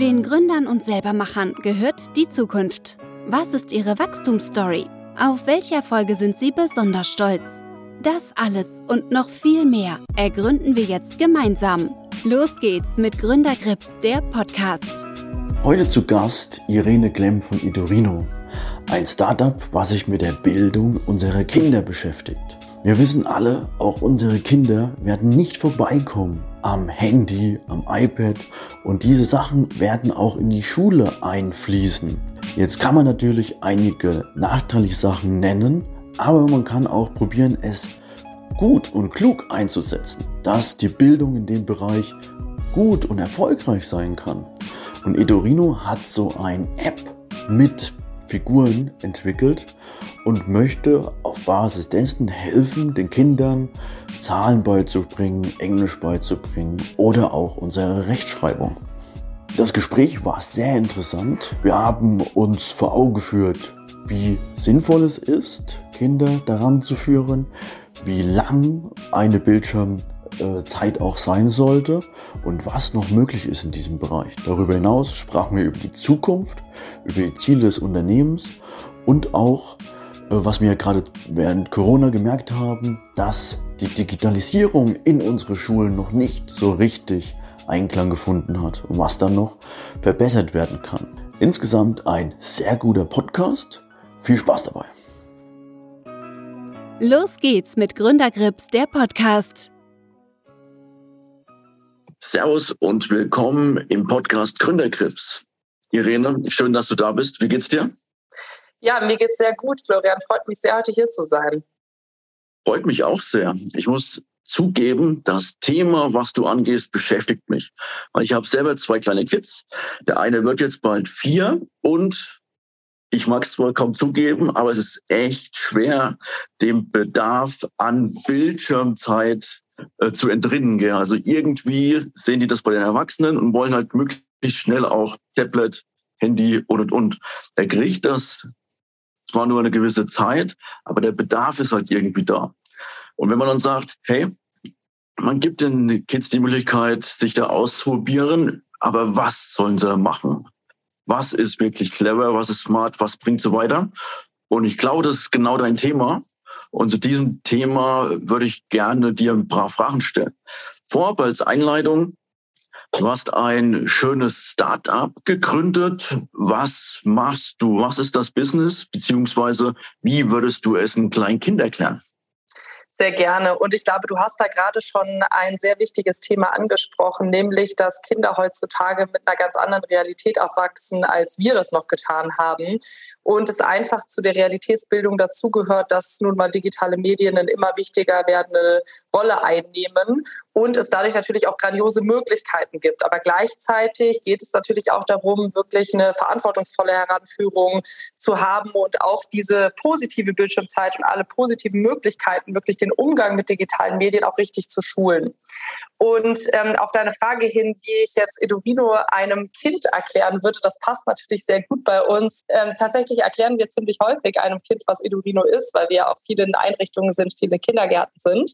Den Gründern und Selbermachern gehört die Zukunft. Was ist ihre Wachstumsstory? Auf welche Erfolge sind sie besonders stolz? Das alles und noch viel mehr ergründen wir jetzt gemeinsam. Los geht's mit Gründergrips, der Podcast. Heute zu Gast Irene Klemm von Idorino, ein Startup, was sich mit der Bildung unserer Kinder beschäftigt. Wir wissen alle, auch unsere Kinder werden nicht vorbeikommen am Handy, am iPad und diese Sachen werden auch in die Schule einfließen. Jetzt kann man natürlich einige nachteilige Sachen nennen, aber man kann auch probieren, es gut und klug einzusetzen, dass die Bildung in dem Bereich gut und erfolgreich sein kann. Und Edorino hat so ein App mit Figuren entwickelt und möchte auf Basis dessen helfen, den Kindern Zahlen beizubringen, Englisch beizubringen oder auch unsere Rechtschreibung. Das Gespräch war sehr interessant. Wir haben uns vor Augen geführt, wie sinnvoll es ist, Kinder daran zu führen, wie lang eine Bildschirmzeit auch sein sollte und was noch möglich ist in diesem Bereich. Darüber hinaus sprachen wir über die Zukunft, über die Ziele des Unternehmens und auch äh, was wir gerade während Corona gemerkt haben, dass die Digitalisierung in unsere Schulen noch nicht so richtig Einklang gefunden hat und was dann noch verbessert werden kann. Insgesamt ein sehr guter Podcast. Viel Spaß dabei. Los geht's mit Gründergrips, der Podcast. Servus und willkommen im Podcast Gründergrips. Irene, schön, dass du da bist. Wie geht's dir? Ja, mir geht's sehr gut, Florian. Freut mich sehr, heute hier zu sein. Freut mich auch sehr. Ich muss zugeben, das Thema, was du angehst, beschäftigt mich. Weil ich habe selber zwei kleine Kids. Der eine wird jetzt bald vier und ich mag es zwar kaum zugeben, aber es ist echt schwer, dem Bedarf an Bildschirmzeit äh, zu entrinnen. Gell? Also irgendwie sehen die das bei den Erwachsenen und wollen halt möglichst schnell auch Tablet, Handy und und und. Er kriegt das zwar nur eine gewisse Zeit, aber der Bedarf ist halt irgendwie da. Und wenn man dann sagt, hey, man gibt den Kids die Möglichkeit, sich da auszuprobieren, aber was sollen sie machen? Was ist wirklich clever? Was ist smart? Was bringt sie weiter? Und ich glaube, das ist genau dein Thema. Und zu diesem Thema würde ich gerne dir ein paar Fragen stellen. Vorab als Einleitung, Du hast ein schönes Start-up gegründet. Was machst du? Was ist das Business? Beziehungsweise wie würdest du es einem kleinen Kind erklären? Sehr gerne. Und ich glaube, du hast da gerade schon ein sehr wichtiges Thema angesprochen, nämlich, dass Kinder heutzutage mit einer ganz anderen Realität aufwachsen, als wir das noch getan haben. Und es einfach zu der Realitätsbildung dazugehört, dass nun mal digitale Medien eine immer wichtiger werdende Rolle einnehmen und es dadurch natürlich auch grandiose Möglichkeiten gibt. Aber gleichzeitig geht es natürlich auch darum, wirklich eine verantwortungsvolle Heranführung zu haben und auch diese positive Bildschirmzeit und alle positiven Möglichkeiten wirklich den Umgang mit digitalen Medien auch richtig zu schulen. Und ähm, auf deine Frage hin, wie ich jetzt Eduvino einem Kind erklären würde, das passt natürlich sehr gut bei uns. Ähm, tatsächlich erklären wir ziemlich häufig einem Kind, was Eduvino ist, weil wir auch viele Einrichtungen sind, viele Kindergärten sind.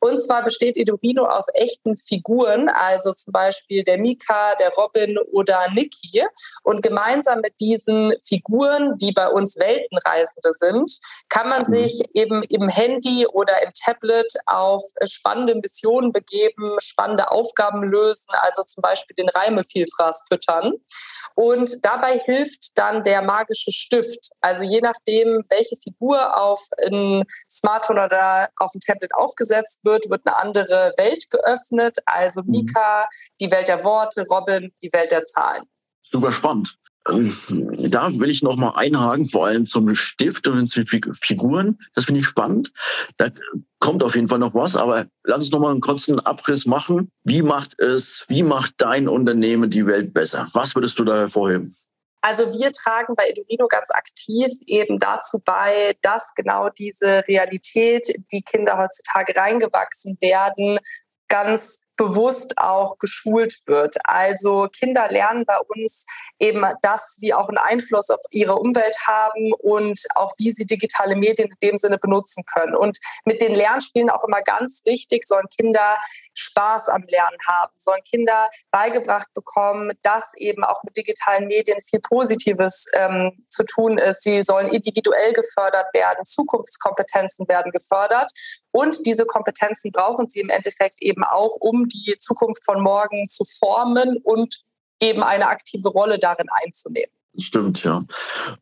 Und zwar besteht Eduvino aus echten Figuren, also zum Beispiel der Mika, der Robin oder Niki. Und gemeinsam mit diesen Figuren, die bei uns Weltenreisende sind, kann man mhm. sich eben im Handy oder im Tablet auf spannende Missionen begeben, spannende Aufgaben lösen, also zum Beispiel den Reimevielfraß füttern. Und dabei hilft dann der magische Stift. Also je nachdem, welche Figur auf ein Smartphone oder auf ein Tablet aufgesetzt wird, wird eine andere Welt geöffnet. Also mhm. Mika, die Welt der Worte, Robin, die Welt der Zahlen. Super spannend. Ähm, da will ich noch mal einhaken, vor allem zum Stift und zu Figuren. Das finde ich spannend. Da kommt auf jeden Fall noch was, aber lass uns noch mal einen kurzen Abriss machen. Wie macht es, wie macht dein Unternehmen die Welt besser? Was würdest du da hervorheben? Also wir tragen bei Edurino ganz aktiv eben dazu bei, dass genau diese Realität, die Kinder heutzutage reingewachsen werden, ganz bewusst auch geschult wird. Also Kinder lernen bei uns eben, dass sie auch einen Einfluss auf ihre Umwelt haben und auch wie sie digitale Medien in dem Sinne benutzen können. Und mit den Lernspielen auch immer ganz wichtig, sollen Kinder Spaß am Lernen haben, sollen Kinder beigebracht bekommen, dass eben auch mit digitalen Medien viel Positives ähm, zu tun ist. Sie sollen individuell gefördert werden, Zukunftskompetenzen werden gefördert. Und diese Kompetenzen brauchen sie im Endeffekt eben auch, um die Zukunft von morgen zu formen und eben eine aktive Rolle darin einzunehmen. Stimmt, ja.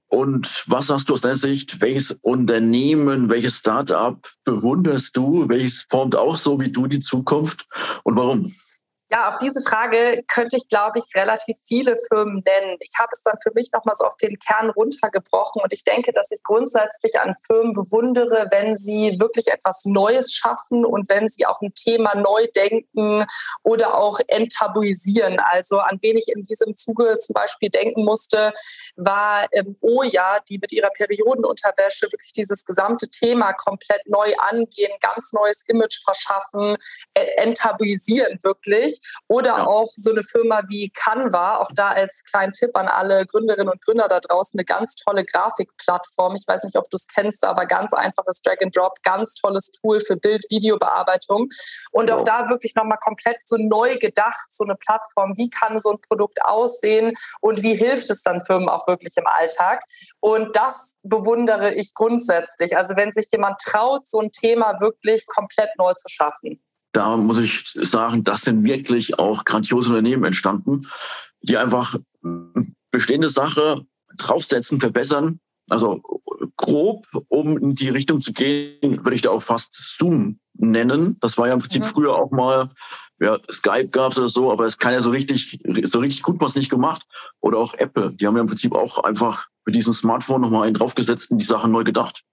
Und was sagst du aus deiner Sicht? Welches Unternehmen, welches Startup bewunderst du? Welches formt auch so wie du die Zukunft und warum? Ja, auf diese Frage könnte ich, glaube ich, relativ viele Firmen nennen. Ich habe es dann für mich nochmal so auf den Kern runtergebrochen und ich denke, dass ich grundsätzlich an Firmen bewundere, wenn sie wirklich etwas Neues schaffen und wenn sie auch ein Thema neu denken oder auch enttabuisieren. Also an wen ich in diesem Zuge zum Beispiel denken musste, war ähm, Oja, die mit ihrer Periodenunterwäsche wirklich dieses gesamte Thema komplett neu angehen, ganz neues Image verschaffen, äh, enttabuisieren wirklich. Oder ja. auch so eine Firma wie Canva, auch da als kleinen Tipp an alle Gründerinnen und Gründer da draußen, eine ganz tolle Grafikplattform. Ich weiß nicht, ob du es kennst, aber ganz einfaches Drag and Drop, ganz tolles Tool für Bild-Videobearbeitung. Und auch da wirklich nochmal komplett so neu gedacht, so eine Plattform. Wie kann so ein Produkt aussehen und wie hilft es dann Firmen auch wirklich im Alltag? Und das bewundere ich grundsätzlich. Also wenn sich jemand traut, so ein Thema wirklich komplett neu zu schaffen da muss ich sagen, das sind wirklich auch grandiose Unternehmen entstanden, die einfach bestehende Sache draufsetzen, verbessern. Also grob, um in die Richtung zu gehen, würde ich da auch fast Zoom nennen. Das war ja im Prinzip mhm. früher auch mal, ja, Skype gab es oder so, aber es kann ja so richtig, so richtig gut was nicht gemacht. Oder auch Apple. Die haben ja im Prinzip auch einfach mit diesem Smartphone nochmal einen draufgesetzt und die Sachen neu gedacht.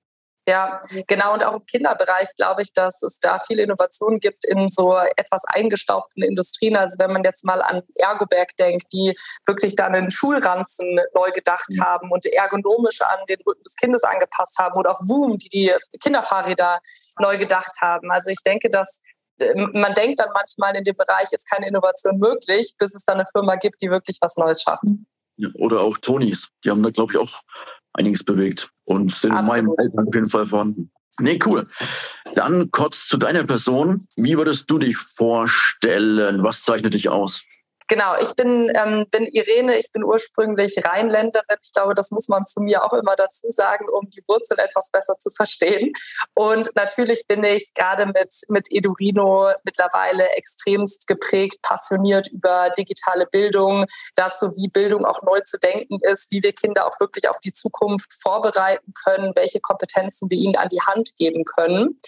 Ja, genau. Und auch im Kinderbereich glaube ich, dass es da viele Innovationen gibt in so etwas eingestaubten Industrien. Also wenn man jetzt mal an Ergoberg denkt, die wirklich dann den Schulranzen neu gedacht mhm. haben und ergonomisch an den Rücken des Kindes angepasst haben. Oder auch Woom, die die Kinderfahrräder neu gedacht haben. Also ich denke, dass ähm, man denkt dann manchmal in dem Bereich ist keine Innovation möglich, bis es dann eine Firma gibt, die wirklich was Neues schafft. Oder auch Tonys. Die haben da, glaube ich, auch einiges bewegt und sind Absolut. in meinem Alltag auf jeden Fall vorhanden. Nee, cool. Dann kurz zu deiner Person. Wie würdest du dich vorstellen? Was zeichnet dich aus? Genau, ich bin, ähm, bin Irene, ich bin ursprünglich Rheinländerin. Ich glaube, das muss man zu mir auch immer dazu sagen, um die Wurzeln etwas besser zu verstehen. Und natürlich bin ich gerade mit, mit Edurino mittlerweile extremst geprägt, passioniert über digitale Bildung, dazu, wie Bildung auch neu zu denken ist, wie wir Kinder auch wirklich auf die Zukunft vorbereiten können, welche Kompetenzen wir ihnen an die Hand geben können.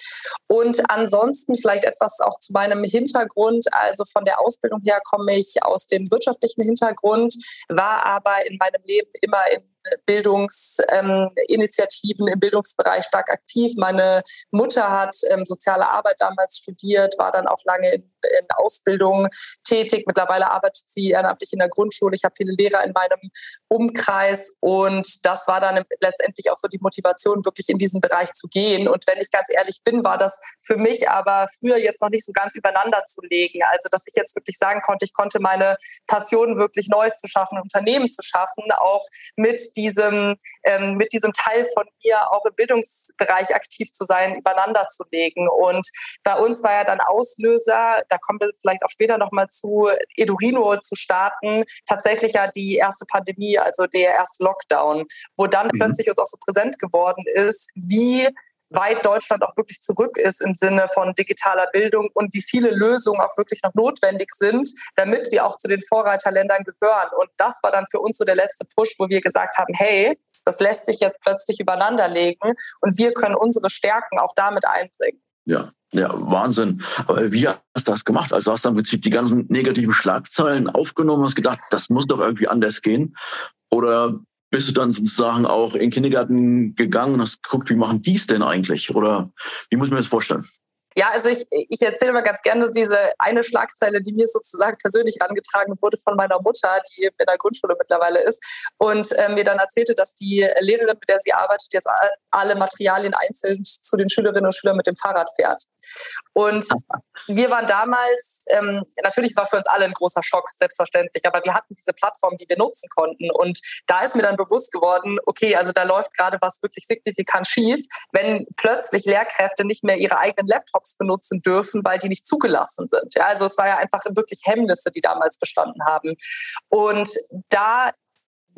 Und ansonsten vielleicht etwas auch zu meinem Hintergrund. Also von der Ausbildung her komme ich aus dem wirtschaftlichen Hintergrund, war aber in meinem Leben immer in Bildungsinitiativen im Bildungsbereich stark aktiv. Meine Mutter hat ähm, soziale Arbeit damals studiert, war dann auch lange in, in Ausbildung tätig. Mittlerweile arbeitet sie ehrenamtlich in der Grundschule. Ich habe viele Lehrer in meinem Umkreis und das war dann letztendlich auch so die Motivation, wirklich in diesen Bereich zu gehen. Und wenn ich ganz ehrlich bin, war das für mich aber früher jetzt noch nicht so ganz übereinander zu legen. Also, dass ich jetzt wirklich sagen konnte, ich konnte meine Passion wirklich Neues zu schaffen, Unternehmen zu schaffen, auch mit diesem, ähm, mit diesem Teil von mir auch im Bildungsbereich aktiv zu sein, übereinander zu legen. Und bei uns war ja dann Auslöser, da kommen wir vielleicht auch später nochmal zu, Edurino zu starten, tatsächlich ja die erste Pandemie, also der erste Lockdown, wo dann mhm. plötzlich uns auch so präsent geworden ist, wie weit Deutschland auch wirklich zurück ist im Sinne von digitaler Bildung und wie viele Lösungen auch wirklich noch notwendig sind, damit wir auch zu den Vorreiterländern gehören. Und das war dann für uns so der letzte Push, wo wir gesagt haben, hey, das lässt sich jetzt plötzlich übereinanderlegen und wir können unsere Stärken auch damit einbringen. Ja, ja, Wahnsinn. Aber wie hast du das gemacht? Also hast du im Prinzip die ganzen negativen Schlagzeilen aufgenommen und hast gedacht, das muss doch irgendwie anders gehen? Oder bist du dann sozusagen auch in den Kindergarten gegangen und hast geguckt, wie machen die es denn eigentlich? Oder wie muss man das vorstellen? Ja, also ich, ich erzähle mal ganz gerne diese eine Schlagzeile, die mir sozusagen persönlich herangetragen wurde von meiner Mutter, die in der Grundschule mittlerweile ist und äh, mir dann erzählte, dass die Lehrerin, mit der sie arbeitet, jetzt alle Materialien einzeln zu den Schülerinnen und Schülern mit dem Fahrrad fährt. Und wir waren damals, ähm, natürlich war für uns alle ein großer Schock, selbstverständlich, aber wir hatten diese Plattform, die wir nutzen konnten. Und da ist mir dann bewusst geworden, okay, also da läuft gerade was wirklich signifikant schief, wenn plötzlich Lehrkräfte nicht mehr ihre eigenen Laptops benutzen dürfen, weil die nicht zugelassen sind. Ja, also es war ja einfach wirklich Hemmnisse, die damals bestanden haben. Und da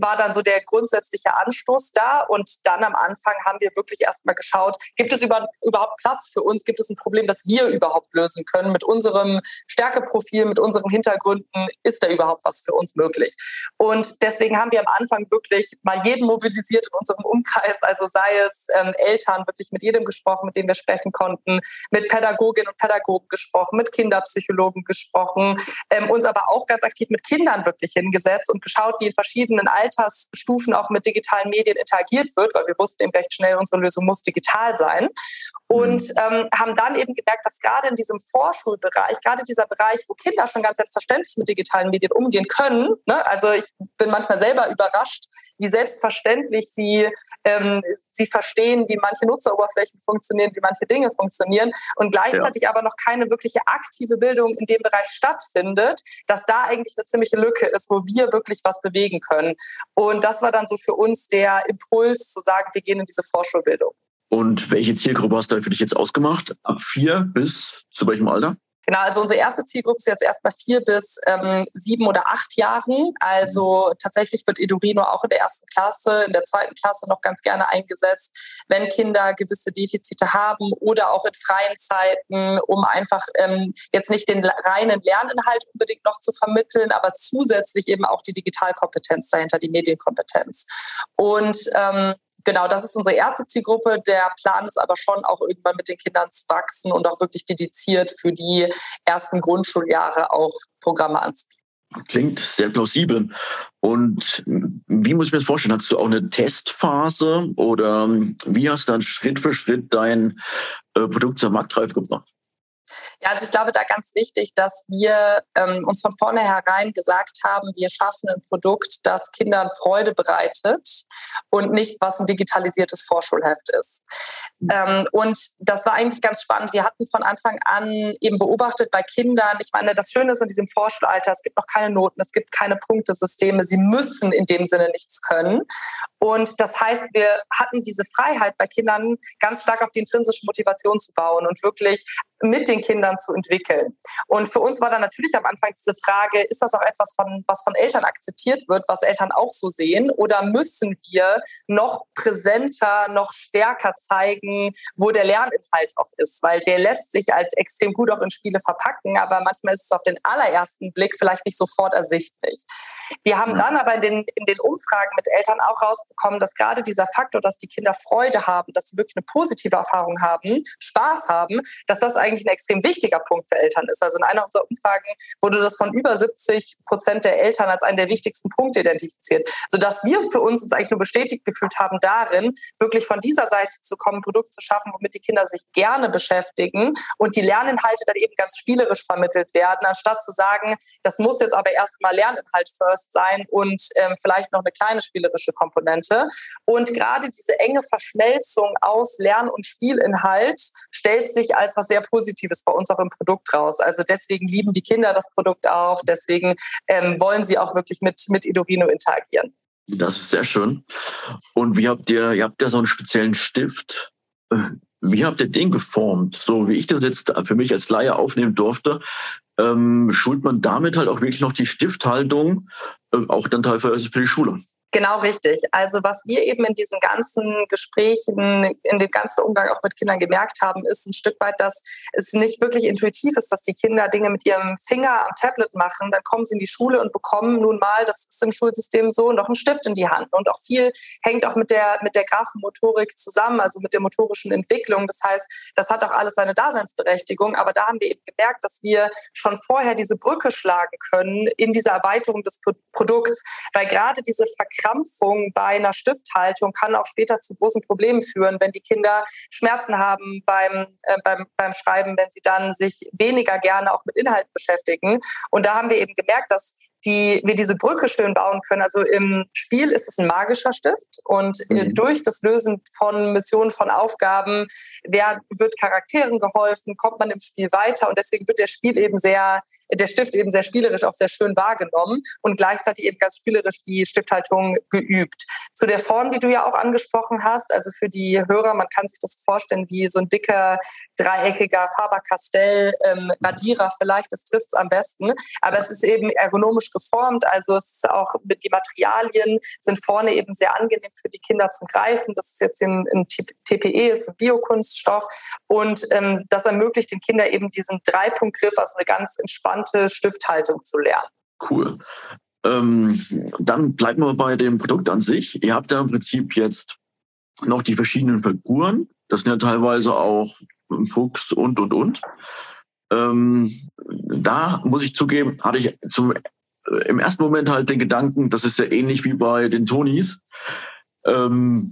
war dann so der grundsätzliche Anstoß da. Und dann am Anfang haben wir wirklich erstmal geschaut, gibt es über, überhaupt Platz für uns? Gibt es ein Problem, das wir überhaupt lösen können? Mit unserem Stärkeprofil, mit unseren Hintergründen, ist da überhaupt was für uns möglich? Und deswegen haben wir am Anfang wirklich mal jeden mobilisiert in unserem Umkreis, also sei es ähm, Eltern, wirklich mit jedem gesprochen, mit dem wir sprechen konnten, mit Pädagoginnen und Pädagogen gesprochen, mit Kinderpsychologen gesprochen, ähm, uns aber auch ganz aktiv mit Kindern wirklich hingesetzt und geschaut, wie in verschiedenen Altern Altersstufen auch mit digitalen Medien interagiert wird, weil wir wussten eben recht schnell, unsere Lösung muss digital sein. Und mhm. ähm, haben dann eben gemerkt, dass gerade in diesem Vorschulbereich, gerade dieser Bereich, wo Kinder schon ganz selbstverständlich mit digitalen Medien umgehen können, ne, also ich bin manchmal selber überrascht, wie selbstverständlich sie, ähm, sie verstehen, wie manche Nutzeroberflächen funktionieren, wie manche Dinge funktionieren und gleichzeitig ja. aber noch keine wirkliche aktive Bildung in dem Bereich stattfindet, dass da eigentlich eine ziemliche Lücke ist, wo wir wirklich was bewegen können. Und das war dann so für uns der Impuls zu sagen, wir gehen in diese Vorschulbildung. Und welche Zielgruppe hast du für dich jetzt ausgemacht? Ab vier bis zu welchem Alter? Genau, also unsere erste Zielgruppe ist jetzt erstmal vier bis ähm, sieben oder acht Jahren. Also tatsächlich wird Edurino auch in der ersten Klasse, in der zweiten Klasse noch ganz gerne eingesetzt, wenn Kinder gewisse Defizite haben oder auch in freien Zeiten, um einfach ähm, jetzt nicht den reinen Lerninhalt unbedingt noch zu vermitteln, aber zusätzlich eben auch die Digitalkompetenz dahinter, die Medienkompetenz. Und ähm, genau, das ist unsere erste Zielgruppe. Der Plan ist aber schon auch irgendwann mit den Kindern zu wachsen und auch wirklich dediziert für die ersten Grundschuljahre auch Programme anzubieten. Klingt sehr plausibel. Und wie muss ich mir das vorstellen? Hast du auch eine Testphase oder wie hast du dann Schritt für Schritt dein äh, Produkt zur Marktreife gebracht? Ja, also ich glaube da ganz wichtig, dass wir ähm, uns von vornherein gesagt haben, wir schaffen ein Produkt, das Kindern Freude bereitet und nicht, was ein digitalisiertes Vorschulheft ist. Mhm. Ähm, und das war eigentlich ganz spannend. Wir hatten von Anfang an eben beobachtet bei Kindern, ich meine, das Schöne ist in diesem Vorschulalter, es gibt noch keine Noten, es gibt keine Punktesysteme, sie müssen in dem Sinne nichts können. Und das heißt, wir hatten diese Freiheit bei Kindern ganz stark auf die intrinsische Motivation zu bauen und wirklich mit den Kindern zu entwickeln. Und für uns war dann natürlich am Anfang diese Frage, ist das auch etwas, von, was von Eltern akzeptiert wird, was Eltern auch so sehen? Oder müssen wir noch präsenter, noch stärker zeigen, wo der Lerninhalt auch ist? Weil der lässt sich halt extrem gut auch in Spiele verpacken, aber manchmal ist es auf den allerersten Blick vielleicht nicht sofort ersichtlich. Wir haben dann aber in den, in den Umfragen mit Eltern auch rausbekommen, dass gerade dieser Faktor, dass die Kinder Freude haben, dass sie wirklich eine positive Erfahrung haben, Spaß haben, dass das eigentlich eigentlich ein extrem wichtiger Punkt für Eltern ist. Also in einer unserer Umfragen wurde das von über 70 Prozent der Eltern als einen der wichtigsten Punkte identifiziert, sodass wir für uns uns eigentlich nur bestätigt gefühlt haben darin, wirklich von dieser Seite zu kommen, ein Produkt zu schaffen, womit die Kinder sich gerne beschäftigen und die Lerninhalte dann eben ganz spielerisch vermittelt werden, anstatt zu sagen, das muss jetzt aber erstmal Lerninhalt first sein und ähm, vielleicht noch eine kleine spielerische Komponente. Und gerade diese enge Verschmelzung aus Lern- und Spielinhalt stellt sich als was sehr Positives Positives bei uns auch im Produkt raus. Also deswegen lieben die Kinder das Produkt auch, deswegen ähm, wollen sie auch wirklich mit, mit Idorino interagieren. Das ist sehr schön. Und wie habt ihr, ihr habt ja so einen speziellen Stift. Wie habt ihr den geformt? So wie ich das jetzt für mich als Laie aufnehmen durfte, ähm, schult man damit halt auch wirklich noch die Stifthaltung, äh, auch dann teilweise für die Schule. Genau richtig. Also was wir eben in diesen ganzen Gesprächen, in dem ganzen Umgang auch mit Kindern gemerkt haben, ist ein Stück weit, dass es nicht wirklich intuitiv ist, dass die Kinder Dinge mit ihrem Finger am Tablet machen. Dann kommen sie in die Schule und bekommen nun mal, das ist im Schulsystem so, noch einen Stift in die Hand. Und auch viel hängt auch mit der, mit der Graphenmotorik zusammen, also mit der motorischen Entwicklung. Das heißt, das hat auch alles seine Daseinsberechtigung. Aber da haben wir eben gemerkt, dass wir schon vorher diese Brücke schlagen können in dieser Erweiterung des Produkts, weil gerade diese Verknüpfung Verkrampfung bei einer Stifthaltung kann auch später zu großen Problemen führen, wenn die Kinder Schmerzen haben beim, äh, beim, beim Schreiben, wenn sie dann sich weniger gerne auch mit Inhalten beschäftigen. Und da haben wir eben gemerkt, dass die wir diese Brücke schön bauen können. Also im Spiel ist es ein magischer Stift und äh, mhm. durch das Lösen von Missionen, von Aufgaben wer, wird Charakteren geholfen, kommt man im Spiel weiter und deswegen wird der Spiel eben sehr, der Stift eben sehr spielerisch auch sehr schön wahrgenommen und gleichzeitig eben ganz spielerisch die Stifthaltung geübt. Zu der Form, die du ja auch angesprochen hast, also für die Hörer, man kann sich das vorstellen wie so ein dicker, dreieckiger Faber-Castell ähm, Radierer vielleicht, das trifft es am besten, aber es ist eben ergonomisch geformt. Also es ist auch die Materialien sind vorne eben sehr angenehm für die Kinder zum Greifen. Das ist jetzt ein, ein TPE, ist ein Biokunststoff und ähm, das ermöglicht den Kindern eben diesen Dreipunktgriff, also eine ganz entspannte Stifthaltung zu lernen. Cool. Ähm, dann bleiben wir bei dem Produkt an sich. Ihr habt ja im Prinzip jetzt noch die verschiedenen Figuren. Das sind ja teilweise auch Fuchs und, und, und. Ähm, da muss ich zugeben, hatte ich zum im ersten Moment halt den Gedanken, das ist ja ähnlich wie bei den Tonys. Ähm,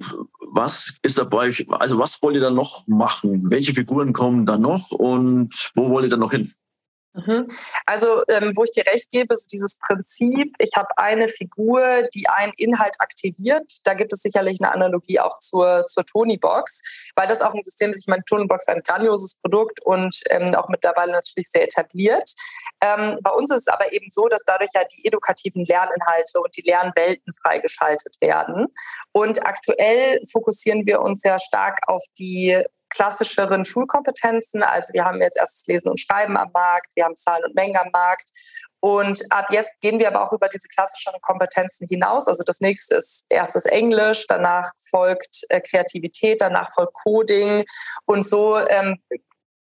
was ist dabei, also was wollt ihr dann noch machen? Welche Figuren kommen da noch und wo wollt ihr dann noch hin? Mhm. Also, ähm, wo ich dir recht gebe, ist dieses Prinzip, ich habe eine Figur, die einen Inhalt aktiviert. Da gibt es sicherlich eine Analogie auch zur, zur Tony-Box, weil das auch ein System ist. Ich meine, Tony-Box ist ein grandioses Produkt und ähm, auch mittlerweile natürlich sehr etabliert. Ähm, bei uns ist es aber eben so, dass dadurch ja die edukativen Lerninhalte und die Lernwelten freigeschaltet werden. Und aktuell fokussieren wir uns sehr stark auf die klassischeren Schulkompetenzen. Also wir haben jetzt erstes Lesen und Schreiben am Markt, wir haben Zahlen und Mengen am Markt. Und ab jetzt gehen wir aber auch über diese klassischeren Kompetenzen hinaus. Also das nächste ist erstes Englisch, danach folgt äh, Kreativität, danach folgt Coding. Und so ähm,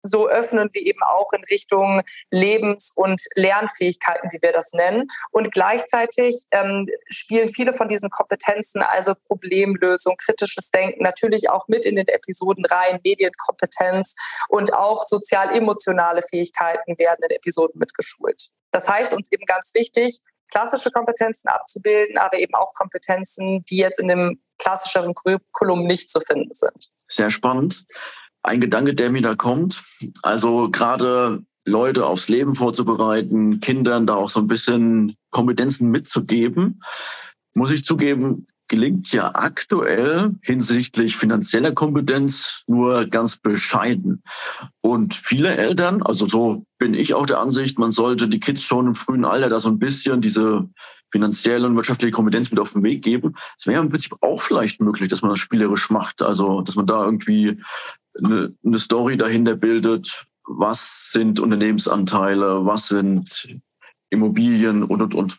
so öffnen wir eben auch in Richtung Lebens- und Lernfähigkeiten, wie wir das nennen. Und gleichzeitig ähm, spielen viele von diesen Kompetenzen, also Problemlösung, kritisches Denken, natürlich auch mit in den Episoden rein, Medienkompetenz und auch sozial-emotionale Fähigkeiten werden in Episoden mitgeschult. Das heißt uns eben ganz wichtig, klassische Kompetenzen abzubilden, aber eben auch Kompetenzen, die jetzt in dem klassischeren Curriculum nicht zu finden sind. Sehr spannend ein Gedanke, der mir da kommt. Also gerade Leute aufs Leben vorzubereiten, Kindern da auch so ein bisschen Kompetenzen mitzugeben, muss ich zugeben, gelingt ja aktuell hinsichtlich finanzieller Kompetenz nur ganz bescheiden. Und viele Eltern, also so bin ich auch der Ansicht, man sollte die Kids schon im frühen Alter da so ein bisschen diese finanzielle und wirtschaftliche Kompetenz mit auf den Weg geben. Es wäre im Prinzip auch vielleicht möglich, dass man das spielerisch macht. Also, dass man da irgendwie eine, eine Story dahinter bildet. Was sind Unternehmensanteile? Was sind Immobilien und, und, und.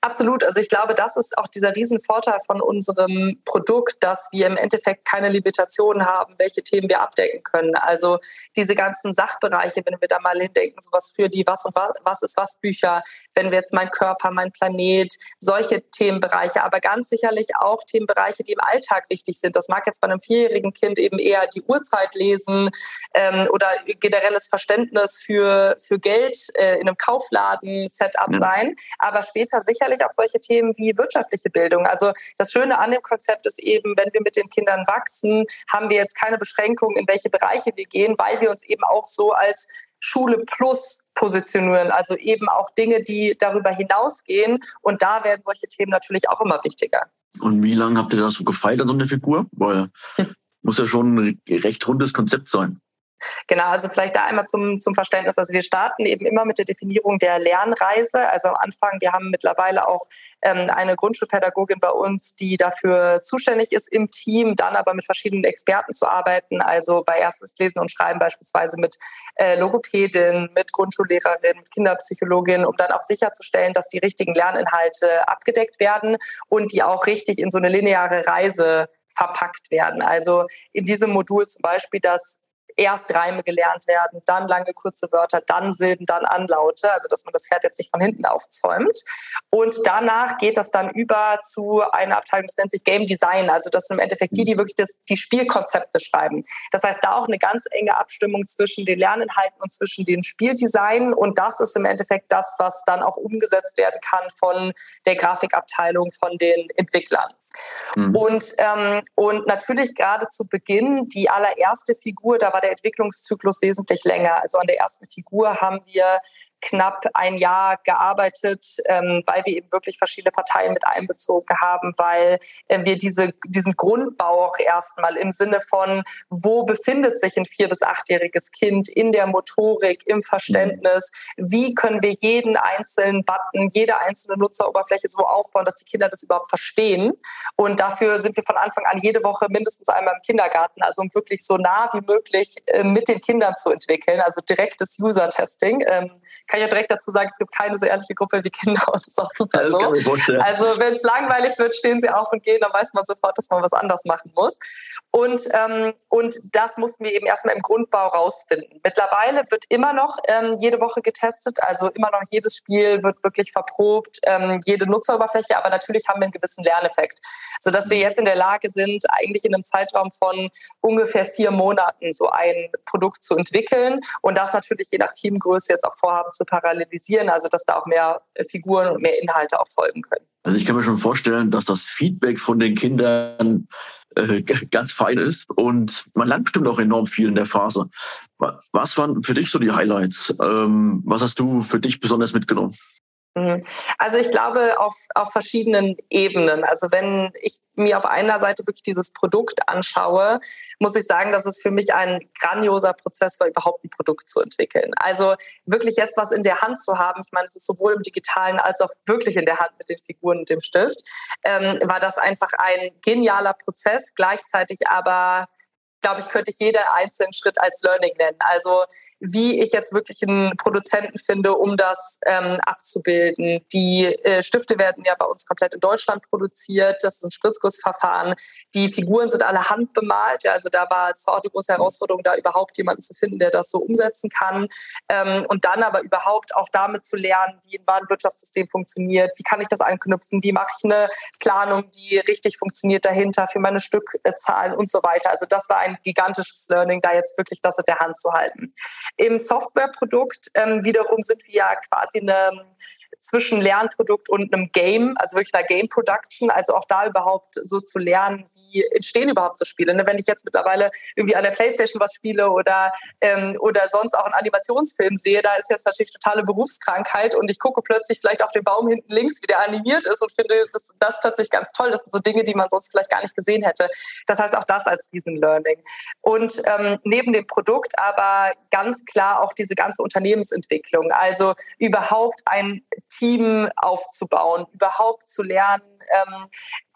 Absolut. Also ich glaube, das ist auch dieser Riesenvorteil von unserem Produkt, dass wir im Endeffekt keine Limitationen haben, welche Themen wir abdecken können. Also diese ganzen Sachbereiche, wenn wir da mal hindenken, sowas für die Was und was, was ist was Bücher, wenn wir jetzt mein Körper, mein Planet, solche Themenbereiche, aber ganz sicherlich auch Themenbereiche, die im Alltag wichtig sind. Das mag jetzt bei einem vierjährigen Kind eben eher die Uhrzeit lesen ähm, oder generelles Verständnis für, für Geld äh, in einem Kaufladen-Setup sein. Aber später später sicherlich auch solche Themen wie wirtschaftliche Bildung. Also das Schöne an dem Konzept ist eben, wenn wir mit den Kindern wachsen, haben wir jetzt keine Beschränkungen, in welche Bereiche wir gehen, weil wir uns eben auch so als Schule plus positionieren. Also eben auch Dinge, die darüber hinausgehen. Und da werden solche Themen natürlich auch immer wichtiger. Und wie lange habt ihr das so gefeiert an so eine Figur? Weil muss ja schon ein recht rundes Konzept sein. Genau, also vielleicht da einmal zum, zum Verständnis. Also wir starten eben immer mit der Definierung der Lernreise. Also am Anfang, wir haben mittlerweile auch ähm, eine Grundschulpädagogin bei uns, die dafür zuständig ist im Team, dann aber mit verschiedenen Experten zu arbeiten. Also bei erstes Lesen und Schreiben beispielsweise mit äh, Logopädin, mit Grundschullehrerin, mit Kinderpsychologin, um dann auch sicherzustellen, dass die richtigen Lerninhalte abgedeckt werden und die auch richtig in so eine lineare Reise verpackt werden. Also in diesem Modul zum Beispiel, dass erst Reime gelernt werden, dann lange kurze Wörter, dann Silben, dann Anlaute, also dass man das Pferd jetzt nicht von hinten aufzäumt. Und danach geht das dann über zu einer Abteilung, das nennt sich Game Design, also das sind im Endeffekt die, die wirklich das, die Spielkonzepte schreiben. Das heißt, da auch eine ganz enge Abstimmung zwischen den Lerninhalten und zwischen den Spieldesign und das ist im Endeffekt das, was dann auch umgesetzt werden kann von der Grafikabteilung, von den Entwicklern. Mhm. Und, ähm, und natürlich gerade zu Beginn, die allererste Figur, da war der Entwicklungszyklus wesentlich länger. Also an der ersten Figur haben wir knapp ein Jahr gearbeitet, ähm, weil wir eben wirklich verschiedene Parteien mit einbezogen haben, weil äh, wir diese, diesen Grundbau auch erstmal im Sinne von, wo befindet sich ein vier- bis achtjähriges Kind in der Motorik, im Verständnis, wie können wir jeden einzelnen Button, jede einzelne Nutzeroberfläche so aufbauen, dass die Kinder das überhaupt verstehen. Und dafür sind wir von Anfang an jede Woche mindestens einmal im Kindergarten, also um wirklich so nah wie möglich äh, mit den Kindern zu entwickeln, also direktes User-Testing. Ähm, kann ich ja direkt dazu sagen, es gibt keine so ehrliche Gruppe wie Kinder und das ist auch super das so. Also wenn es langweilig wird, stehen sie auf und gehen, dann weiß man sofort, dass man was anders machen muss. Und, ähm, und das mussten wir eben erstmal im Grundbau rausfinden. Mittlerweile wird immer noch ähm, jede Woche getestet, also immer noch jedes Spiel wird wirklich verprobt, ähm, jede Nutzeroberfläche, aber natürlich haben wir einen gewissen Lerneffekt, sodass wir jetzt in der Lage sind, eigentlich in einem Zeitraum von ungefähr vier Monaten so ein Produkt zu entwickeln und das natürlich je nach Teamgröße jetzt auch vorhaben zu parallelisieren, also dass da auch mehr Figuren und mehr Inhalte auch folgen können. Also ich kann mir schon vorstellen, dass das Feedback von den Kindern äh, ganz fein ist und man lernt bestimmt auch enorm viel in der Phase. Was waren für dich so die Highlights? Ähm, was hast du für dich besonders mitgenommen? Mhm. Also ich glaube auf, auf verschiedenen Ebenen. Also wenn ich mir auf einer Seite wirklich dieses Produkt anschaue, muss ich sagen, dass es für mich ein grandioser Prozess war, überhaupt ein Produkt zu entwickeln. Also wirklich jetzt was in der Hand zu haben, ich meine, es ist sowohl im digitalen als auch wirklich in der Hand mit den Figuren und dem Stift, ähm, war das einfach ein genialer Prozess, gleichzeitig aber glaube ich, könnte ich jeden einzelnen Schritt als Learning nennen. Also wie ich jetzt wirklich einen Produzenten finde, um das ähm, abzubilden. Die äh, Stifte werden ja bei uns komplett in Deutschland produziert. Das ist ein Spritzgussverfahren. Die Figuren sind alle handbemalt. Ja, also da war es auch eine große Herausforderung, da überhaupt jemanden zu finden, der das so umsetzen kann. Ähm, und dann aber überhaupt auch damit zu lernen, wie ein Warenwirtschaftssystem funktioniert. Wie kann ich das anknüpfen? Wie mache ich eine Planung, die richtig funktioniert dahinter für meine Stückzahlen und so weiter. Also das war ein gigantisches Learning, da jetzt wirklich das in der Hand zu halten. Im Softwareprodukt ähm, wiederum sind wir ja quasi eine zwischen Lernprodukt und einem Game, also wirklich einer Game Production, also auch da überhaupt so zu lernen, wie entstehen überhaupt so Spiele. Ne? Wenn ich jetzt mittlerweile irgendwie an der Playstation was spiele oder, ähm, oder sonst auch einen Animationsfilm sehe, da ist jetzt natürlich totale Berufskrankheit und ich gucke plötzlich vielleicht auf den Baum hinten links, wie der animiert ist und finde das, das plötzlich ganz toll. Das sind so Dinge, die man sonst vielleicht gar nicht gesehen hätte. Das heißt auch das als Riesen-Learning. Und ähm, neben dem Produkt aber ganz klar auch diese ganze Unternehmensentwicklung. Also überhaupt ein Team aufzubauen, überhaupt zu lernen. Ähm,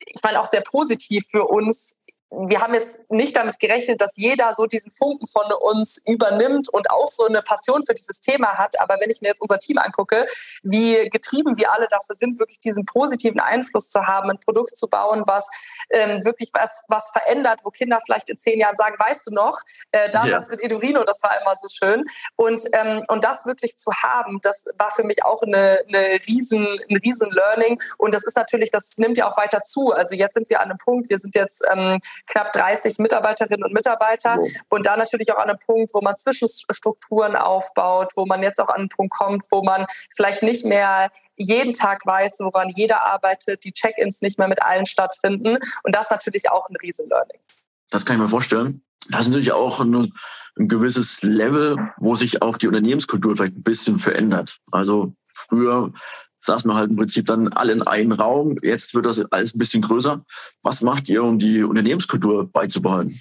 ich meine, auch sehr positiv für uns, wir haben jetzt nicht damit gerechnet, dass jeder so diesen Funken von uns übernimmt und auch so eine Passion für dieses Thema hat. Aber wenn ich mir jetzt unser Team angucke, wie getrieben wir alle dafür sind, wirklich diesen positiven Einfluss zu haben, ein Produkt zu bauen, was ähm, wirklich was, was verändert, wo Kinder vielleicht in zehn Jahren sagen, weißt du noch, äh, damals ja. mit Edurino, das war immer so schön. Und, ähm, und das wirklich zu haben, das war für mich auch eine, eine riesen, ein riesen Learning. Und das ist natürlich, das nimmt ja auch weiter zu. Also jetzt sind wir an einem Punkt, wir sind jetzt ähm, knapp 30 Mitarbeiterinnen und Mitarbeiter oh. und da natürlich auch an einem Punkt, wo man Zwischenstrukturen aufbaut, wo man jetzt auch an einen Punkt kommt, wo man vielleicht nicht mehr jeden Tag weiß, woran jeder arbeitet, die Check-ins nicht mehr mit allen stattfinden und das ist natürlich auch ein Riesen-Learning. Das kann ich mir vorstellen. Das ist natürlich auch ein, ein gewisses Level, wo sich auch die Unternehmenskultur vielleicht ein bisschen verändert. Also früher saßen wir halt im Prinzip dann alle in einem Raum. Jetzt wird das alles ein bisschen größer. Was macht ihr, um die Unternehmenskultur beizubehalten?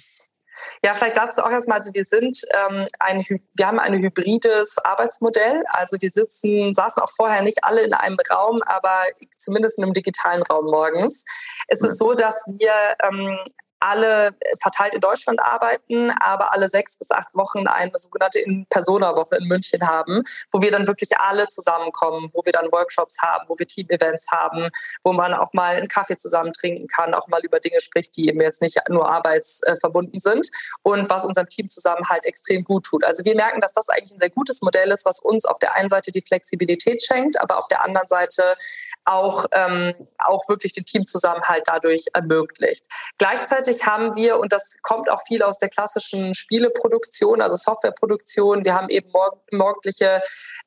Ja, vielleicht dazu auch erstmal, also wir sind ähm, ein, wir haben ein hybrides Arbeitsmodell. Also wir sitzen, saßen auch vorher nicht alle in einem Raum, aber zumindest in einem digitalen Raum morgens. Es ist so, dass wir ähm, alle verteilt in Deutschland arbeiten, aber alle sechs bis acht Wochen eine sogenannte In-Persona-Woche in München haben, wo wir dann wirklich alle zusammenkommen, wo wir dann Workshops haben, wo wir Team-Events haben, wo man auch mal einen Kaffee zusammen trinken kann, auch mal über Dinge spricht, die eben jetzt nicht nur arbeitsverbunden sind und was unserem Team zusammen halt extrem gut tut. Also wir merken, dass das eigentlich ein sehr gutes Modell ist, was uns auf der einen Seite die Flexibilität schenkt, aber auf der anderen Seite auch, ähm, auch wirklich den Teamzusammenhalt dadurch ermöglicht. Gleichzeitig haben wir, und das kommt auch viel aus der klassischen Spieleproduktion, also Softwareproduktion, wir haben eben morgendliche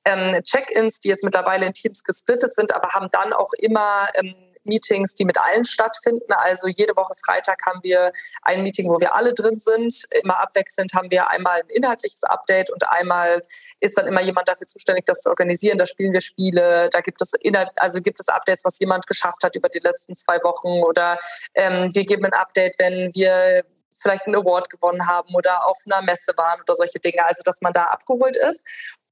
ähm, Check-ins, die jetzt mittlerweile in Teams gesplittet sind, aber haben dann auch immer ähm, Meetings, die mit allen stattfinden. Also jede Woche Freitag haben wir ein Meeting, wo wir alle drin sind. Immer abwechselnd haben wir einmal ein inhaltliches Update und einmal ist dann immer jemand dafür zuständig, das zu organisieren. Da spielen wir Spiele, da gibt es also gibt es Updates, was jemand geschafft hat über die letzten zwei Wochen oder ähm, wir geben ein Update, wenn wir vielleicht einen Award gewonnen haben oder auf einer Messe waren oder solche Dinge. Also dass man da abgeholt ist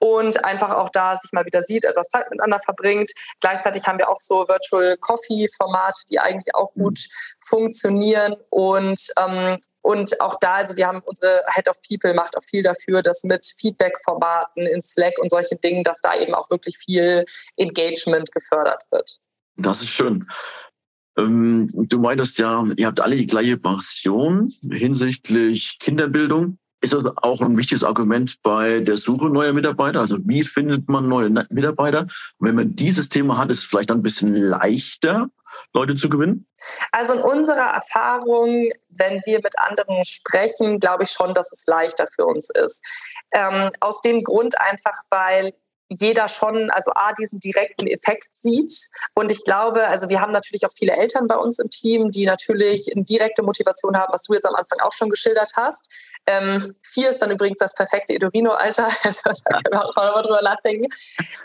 und einfach auch da sich mal wieder sieht, etwas Zeit miteinander verbringt. Gleichzeitig haben wir auch so Virtual Coffee Formate, die eigentlich auch gut mhm. funktionieren und ähm, und auch da, also wir haben unsere Head of People macht auch viel dafür, dass mit Feedback-Formaten in Slack und solchen Dingen, dass da eben auch wirklich viel Engagement gefördert wird. Das ist schön. Ähm, du meintest ja, ihr habt alle die gleiche Passion hinsichtlich Kinderbildung ist das auch ein wichtiges Argument bei der Suche neuer Mitarbeiter? Also wie findet man neue Mitarbeiter? Wenn man dieses Thema hat, ist es vielleicht ein bisschen leichter, Leute zu gewinnen? Also in unserer Erfahrung, wenn wir mit anderen sprechen, glaube ich schon, dass es leichter für uns ist. Ähm, aus dem Grund einfach, weil jeder schon, also A, diesen direkten Effekt sieht. Und ich glaube, also wir haben natürlich auch viele Eltern bei uns im Team, die natürlich eine direkte Motivation haben, was du jetzt am Anfang auch schon geschildert hast. Ähm, vier ist dann übrigens das perfekte Edorino-Alter, also da können wir auch mal drüber nachdenken.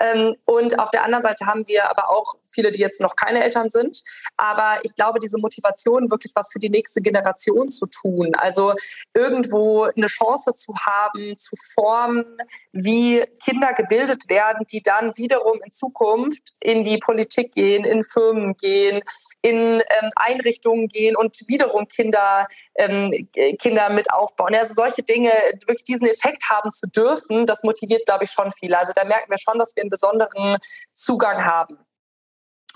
Ähm, und auf der anderen Seite haben wir aber auch viele, die jetzt noch keine Eltern sind. Aber ich glaube, diese Motivation, wirklich was für die nächste Generation zu tun, also irgendwo eine Chance zu haben, zu formen, wie Kinder gebildet werden, werden, die dann wiederum in Zukunft in die Politik gehen, in Firmen gehen, in ähm, Einrichtungen gehen und wiederum Kinder, ähm, Kinder mit aufbauen. Also solche Dinge, wirklich diesen Effekt haben zu dürfen, das motiviert, glaube ich, schon viele. Also da merken wir schon, dass wir einen besonderen Zugang haben.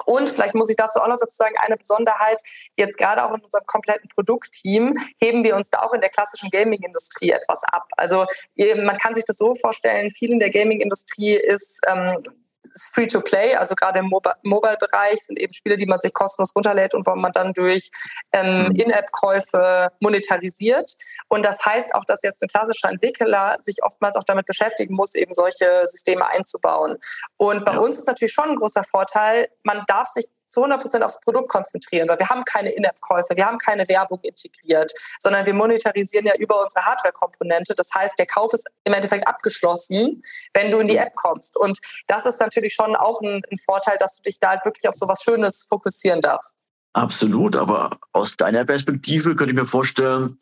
Und vielleicht muss ich dazu auch noch dazu sagen, eine Besonderheit, jetzt gerade auch in unserem kompletten Produktteam, heben wir uns da auch in der klassischen Gaming-Industrie etwas ab. Also man kann sich das so vorstellen, viel in der Gaming-Industrie ist ähm, ist free to play, also gerade im Mobile-Bereich sind eben Spiele, die man sich kostenlos runterlädt und wo man dann durch ähm, mhm. In-App-Käufe monetarisiert. Und das heißt auch, dass jetzt ein klassischer Entwickler sich oftmals auch damit beschäftigen muss, eben solche Systeme einzubauen. Und bei ja. uns ist natürlich schon ein großer Vorteil, man darf sich zu 100 Prozent aufs Produkt konzentrieren, weil wir haben keine In-App-Käufe, wir haben keine Werbung integriert, sondern wir monetarisieren ja über unsere Hardware-Komponente. Das heißt, der Kauf ist im Endeffekt abgeschlossen, wenn du in die App kommst. Und das ist natürlich schon auch ein, ein Vorteil, dass du dich da halt wirklich auf so was Schönes fokussieren darfst. Absolut, aber aus deiner Perspektive könnte ich mir vorstellen,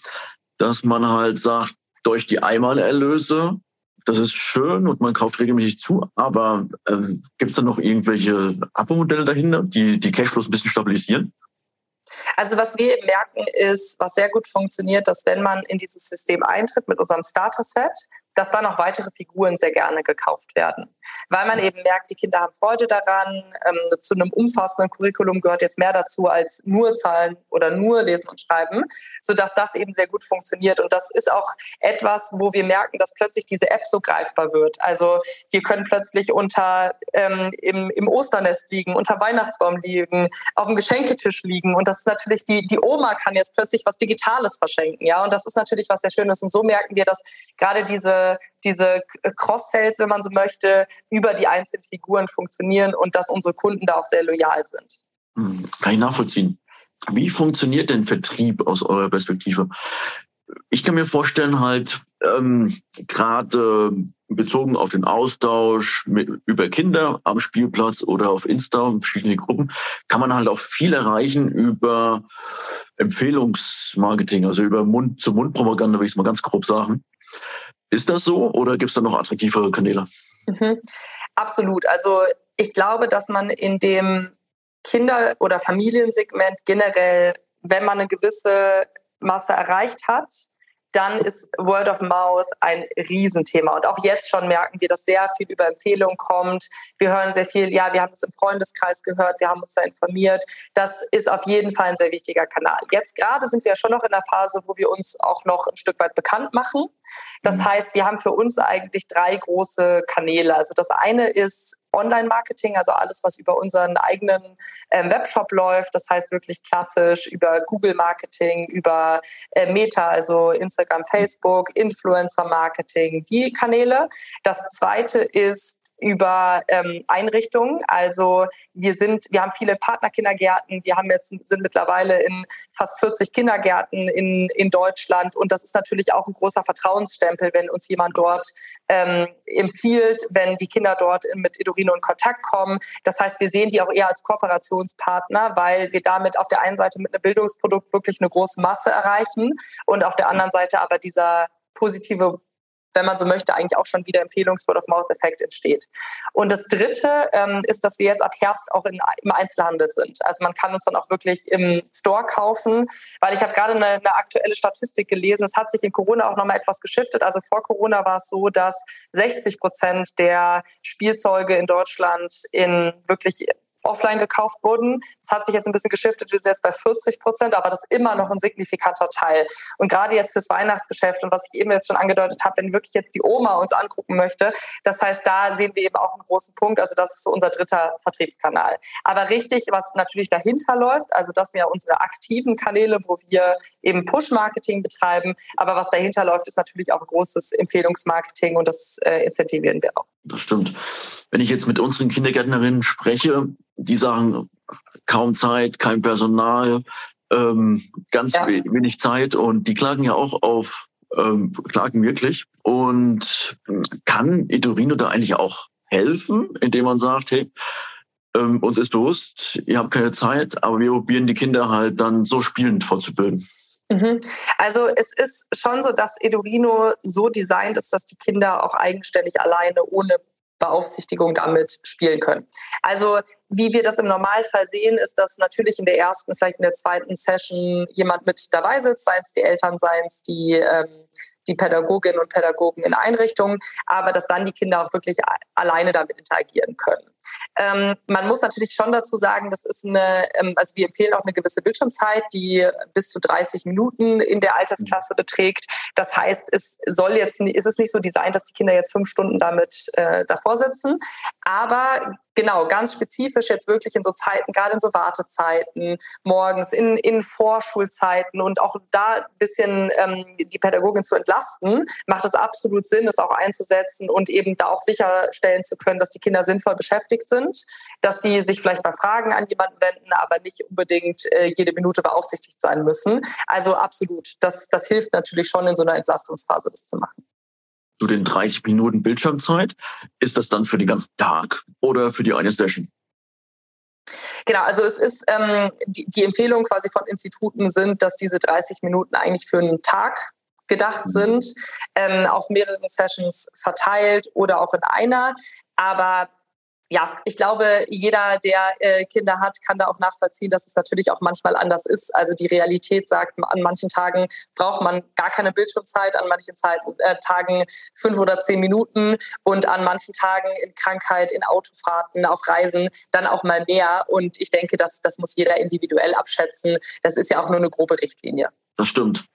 dass man halt sagt, durch die Einmalerlöse das ist schön und man kauft regelmäßig zu, aber ähm, gibt es da noch irgendwelche Abo-Modelle dahinter, die die Cashflows ein bisschen stabilisieren? Also was wir eben merken ist, was sehr gut funktioniert, dass wenn man in dieses System eintritt mit unserem Starter-Set, dass dann auch weitere Figuren sehr gerne gekauft werden. Weil man eben merkt, die Kinder haben Freude daran. Ähm, zu einem umfassenden Curriculum gehört jetzt mehr dazu als nur Zahlen oder nur Lesen und Schreiben, sodass das eben sehr gut funktioniert. Und das ist auch etwas, wo wir merken, dass plötzlich diese App so greifbar wird. Also wir können plötzlich unter ähm, im, im Osternest liegen, unter Weihnachtsbaum liegen, auf dem Geschenketisch liegen. Und das ist natürlich, die, die Oma kann jetzt plötzlich was Digitales verschenken. Ja, und das ist natürlich was sehr Schönes. Und so merken wir, dass gerade diese diese, Cross-Sales, wenn man so möchte, über die einzelnen Figuren funktionieren und dass unsere Kunden da auch sehr loyal sind. Hm, kann ich nachvollziehen. Wie funktioniert denn Vertrieb aus eurer Perspektive? Ich kann mir vorstellen, halt ähm, gerade bezogen auf den Austausch mit, über Kinder am Spielplatz oder auf Insta, verschiedene Gruppen, kann man halt auch viel erreichen über Empfehlungsmarketing, also über Mund-zu-Mund-Propaganda, will ich es mal ganz grob sagen. Ist das so oder gibt es da noch attraktivere Kanäle? Mhm. Absolut. Also ich glaube, dass man in dem Kinder- oder Familiensegment generell, wenn man eine gewisse Masse erreicht hat, dann ist Word of Mouth ein Riesenthema. Und auch jetzt schon merken wir, dass sehr viel über Empfehlungen kommt. Wir hören sehr viel, ja, wir haben es im Freundeskreis gehört, wir haben uns da informiert. Das ist auf jeden Fall ein sehr wichtiger Kanal. Jetzt gerade sind wir schon noch in der Phase, wo wir uns auch noch ein Stück weit bekannt machen. Das mhm. heißt, wir haben für uns eigentlich drei große Kanäle. Also das eine ist Online-Marketing, also alles, was über unseren eigenen ähm, Webshop läuft. Das heißt wirklich klassisch über Google-Marketing, über äh, Meta, also Instagram, Facebook, Influencer-Marketing, die Kanäle. Das zweite ist über ähm, Einrichtungen. Also wir sind, wir haben viele Partnerkindergärten. Wir haben jetzt sind mittlerweile in fast 40 Kindergärten in, in Deutschland und das ist natürlich auch ein großer Vertrauensstempel, wenn uns jemand dort ähm, empfiehlt, wenn die Kinder dort mit Edurino in Kontakt kommen. Das heißt, wir sehen die auch eher als Kooperationspartner, weil wir damit auf der einen Seite mit einem Bildungsprodukt wirklich eine große Masse erreichen und auf der anderen Seite aber dieser positive wenn man so möchte, eigentlich auch schon wieder Empfehlungs-Word-of-Mouth-Effekt entsteht. Und das Dritte ähm, ist, dass wir jetzt ab Herbst auch in, im Einzelhandel sind. Also man kann uns dann auch wirklich im Store kaufen, weil ich habe gerade eine, eine aktuelle Statistik gelesen, es hat sich in Corona auch nochmal etwas geschiftet. Also vor Corona war es so, dass 60 Prozent der Spielzeuge in Deutschland in wirklich offline gekauft wurden. Das hat sich jetzt ein bisschen geschiftet, wir sind jetzt bei 40 Prozent, aber das ist immer noch ein signifikanter Teil. Und gerade jetzt fürs Weihnachtsgeschäft und was ich eben jetzt schon angedeutet habe, wenn wirklich jetzt die Oma uns angucken möchte, das heißt, da sehen wir eben auch einen großen Punkt. Also das ist so unser dritter Vertriebskanal. Aber richtig, was natürlich dahinter läuft, also das sind ja unsere aktiven Kanäle, wo wir eben Push-Marketing betreiben. Aber was dahinter läuft, ist natürlich auch großes Empfehlungsmarketing und das äh, incentivieren wir auch. Das stimmt. Wenn ich jetzt mit unseren Kindergärtnerinnen spreche, die sagen, kaum Zeit, kein Personal, ähm, ganz ja. wenig Zeit und die klagen ja auch auf, ähm, klagen wirklich. Und kann Edurino da eigentlich auch helfen, indem man sagt, hey, ähm, uns ist bewusst, ihr habt keine Zeit, aber wir probieren die Kinder halt dann so spielend vorzubilden. Mhm. Also es ist schon so, dass Edurino so designt ist, dass die Kinder auch eigenständig alleine ohne Beaufsichtigung damit spielen können. Also wie wir das im Normalfall sehen, ist, dass natürlich in der ersten, vielleicht in der zweiten Session jemand mit dabei sitzt, seien es die Eltern, seien es die, ähm, die Pädagoginnen und Pädagogen in Einrichtungen, aber dass dann die Kinder auch wirklich alleine damit interagieren können. Ähm, man muss natürlich schon dazu sagen, das ist eine, ähm, also wir empfehlen auch eine gewisse Bildschirmzeit, die bis zu 30 Minuten in der Altersklasse beträgt. Das heißt, es soll jetzt, ist es nicht so designt, dass die Kinder jetzt fünf Stunden damit äh, davor sitzen, aber Genau, ganz spezifisch jetzt wirklich in so Zeiten, gerade in so Wartezeiten, morgens, in, in Vorschulzeiten und auch da ein bisschen ähm, die Pädagogin zu entlasten, macht es absolut Sinn, es auch einzusetzen und eben da auch sicherstellen zu können, dass die Kinder sinnvoll beschäftigt sind, dass sie sich vielleicht bei Fragen an jemanden wenden, aber nicht unbedingt äh, jede Minute beaufsichtigt sein müssen. Also absolut, das, das hilft natürlich schon in so einer Entlastungsphase, das zu machen zu den 30 Minuten Bildschirmzeit. Ist das dann für den ganzen Tag oder für die eine Session? Genau, also es ist ähm, die, die Empfehlung quasi von Instituten sind, dass diese 30 Minuten eigentlich für einen Tag gedacht mhm. sind, ähm, auf mehreren Sessions verteilt oder auch in einer. Aber ja, ich glaube, jeder, der äh, Kinder hat, kann da auch nachvollziehen, dass es natürlich auch manchmal anders ist. Also die Realität sagt, an manchen Tagen braucht man gar keine Bildschirmzeit, an manchen Zeiten, äh, Tagen fünf oder zehn Minuten und an manchen Tagen in Krankheit, in Autofahrten, auf Reisen dann auch mal mehr. Und ich denke, das, das muss jeder individuell abschätzen. Das ist ja auch nur eine grobe Richtlinie. Das stimmt.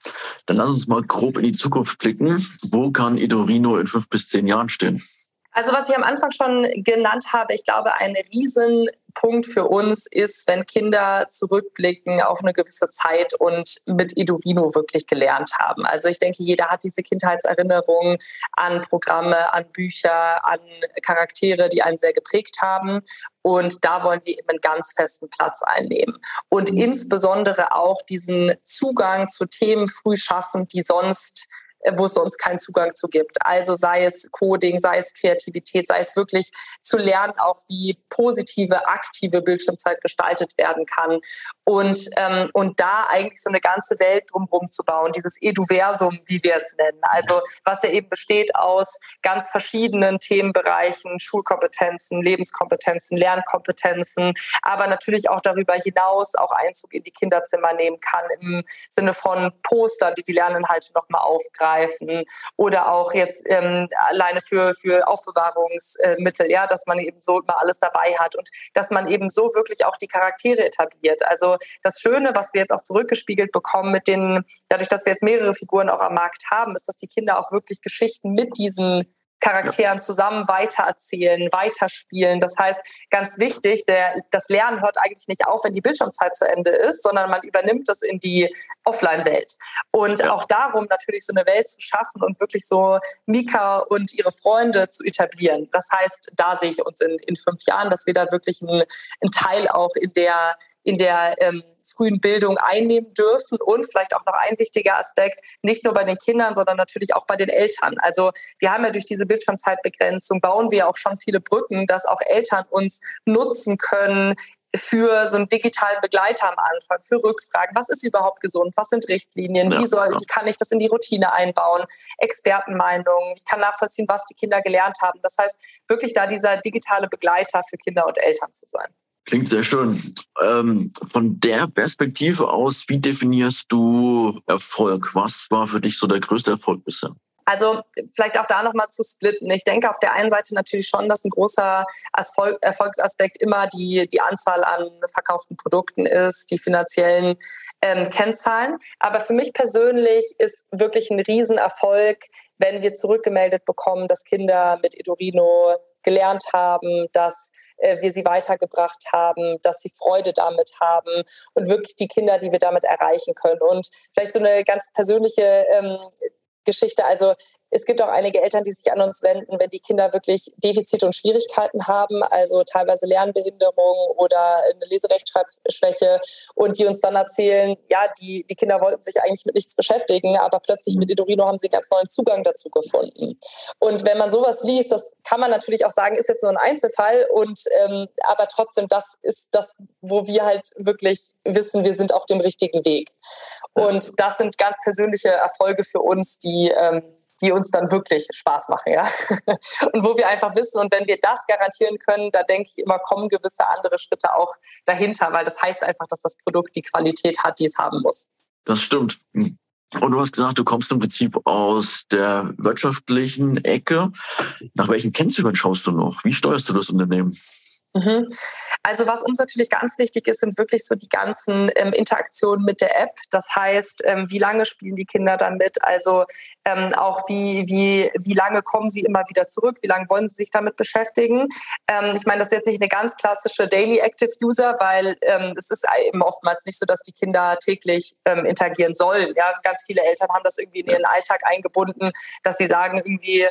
Dann lass uns mal grob in die Zukunft blicken. Wo kann Idorino in fünf bis zehn Jahren stehen? Also was ich am Anfang schon genannt habe, ich glaube, ein Riesenpunkt für uns ist, wenn Kinder zurückblicken auf eine gewisse Zeit und mit Edurino wirklich gelernt haben. Also ich denke, jeder hat diese Kindheitserinnerungen an Programme, an Bücher, an Charaktere, die einen sehr geprägt haben. Und da wollen wir eben einen ganz festen Platz einnehmen. Und insbesondere auch diesen Zugang zu Themen früh schaffen, die sonst wo es sonst keinen Zugang zu gibt. Also sei es Coding, sei es Kreativität, sei es wirklich zu lernen, auch wie positive, aktive Bildschirmzeit gestaltet werden kann. Und, ähm, und da eigentlich so eine ganze Welt drumherum zu bauen, dieses Eduversum, wie wir es nennen. Also was ja eben besteht aus ganz verschiedenen Themenbereichen, Schulkompetenzen, Lebenskompetenzen, Lernkompetenzen, aber natürlich auch darüber hinaus auch Einzug in die Kinderzimmer nehmen kann im Sinne von Postern, die die Lerninhalte nochmal aufgreifen oder auch jetzt ähm, alleine für, für Aufbewahrungsmittel, ja, dass man eben so immer alles dabei hat und dass man eben so wirklich auch die Charaktere etabliert. Also das Schöne, was wir jetzt auch zurückgespiegelt bekommen mit den, dadurch, dass wir jetzt mehrere Figuren auch am Markt haben, ist, dass die Kinder auch wirklich Geschichten mit diesen Charakteren zusammen weitererzählen, weiterspielen. Das heißt, ganz wichtig, der, das Lernen hört eigentlich nicht auf, wenn die Bildschirmzeit zu Ende ist, sondern man übernimmt das in die Offline-Welt. Und ja. auch darum natürlich so eine Welt zu schaffen und wirklich so Mika und ihre Freunde zu etablieren. Das heißt, da sehe ich uns in, in fünf Jahren, dass wir da wirklich einen, Teil auch in der, in der ähm, frühen Bildung einnehmen dürfen und vielleicht auch noch ein wichtiger Aspekt, nicht nur bei den Kindern, sondern natürlich auch bei den Eltern. Also wir haben ja durch diese Bildschirmzeitbegrenzung bauen wir auch schon viele Brücken, dass auch Eltern uns nutzen können, für so einen digitalen Begleiter am Anfang, für Rückfragen. Was ist überhaupt gesund? Was sind Richtlinien? Wie soll, wie kann ich das in die Routine einbauen? Expertenmeinungen. Ich kann nachvollziehen, was die Kinder gelernt haben. Das heißt, wirklich da dieser digitale Begleiter für Kinder und Eltern zu sein. Klingt sehr schön. Ähm, von der Perspektive aus, wie definierst du Erfolg? Was war für dich so der größte Erfolg bisher? Also vielleicht auch da nochmal zu splitten. Ich denke auf der einen Seite natürlich schon, dass ein großer Erfolgsaspekt immer die, die Anzahl an verkauften Produkten ist, die finanziellen ähm, Kennzahlen. Aber für mich persönlich ist wirklich ein Riesenerfolg, wenn wir zurückgemeldet bekommen, dass Kinder mit Edurino gelernt haben, dass äh, wir sie weitergebracht haben, dass sie Freude damit haben und wirklich die Kinder, die wir damit erreichen können. Und vielleicht so eine ganz persönliche ähm, Geschichte. Also es gibt auch einige Eltern, die sich an uns wenden, wenn die Kinder wirklich Defizite und Schwierigkeiten haben, also teilweise Lernbehinderung oder eine Leserechtschreibschwäche und die uns dann erzählen, ja, die, die Kinder wollten sich eigentlich mit nichts beschäftigen, aber plötzlich mit Edorino haben sie ganz neuen Zugang dazu gefunden. Und wenn man sowas liest, das kann man natürlich auch sagen, ist jetzt nur ein Einzelfall und ähm, aber trotzdem, das ist das, wo wir halt wirklich wissen, wir sind auf dem richtigen Weg. Und das sind ganz persönliche Erfolge für uns, die ähm, die uns dann wirklich Spaß machen, ja. Und wo wir einfach wissen, und wenn wir das garantieren können, da denke ich immer, kommen gewisse andere Schritte auch dahinter, weil das heißt einfach, dass das Produkt die Qualität hat, die es haben muss. Das stimmt. Und du hast gesagt, du kommst im Prinzip aus der wirtschaftlichen Ecke. Nach welchen Kennzahlen schaust du noch? Wie steuerst du das Unternehmen? Mhm. Also was uns natürlich ganz wichtig ist, sind wirklich so die ganzen ähm, Interaktionen mit der App. Das heißt, ähm, wie lange spielen die Kinder damit? Also ähm, auch wie, wie, wie lange kommen sie immer wieder zurück? Wie lange wollen sie sich damit beschäftigen? Ähm, ich meine, das ist jetzt nicht eine ganz klassische Daily Active User, weil ähm, es ist eben oftmals nicht so, dass die Kinder täglich ähm, interagieren sollen. Ja, ganz viele Eltern haben das irgendwie in ihren Alltag eingebunden, dass sie sagen irgendwie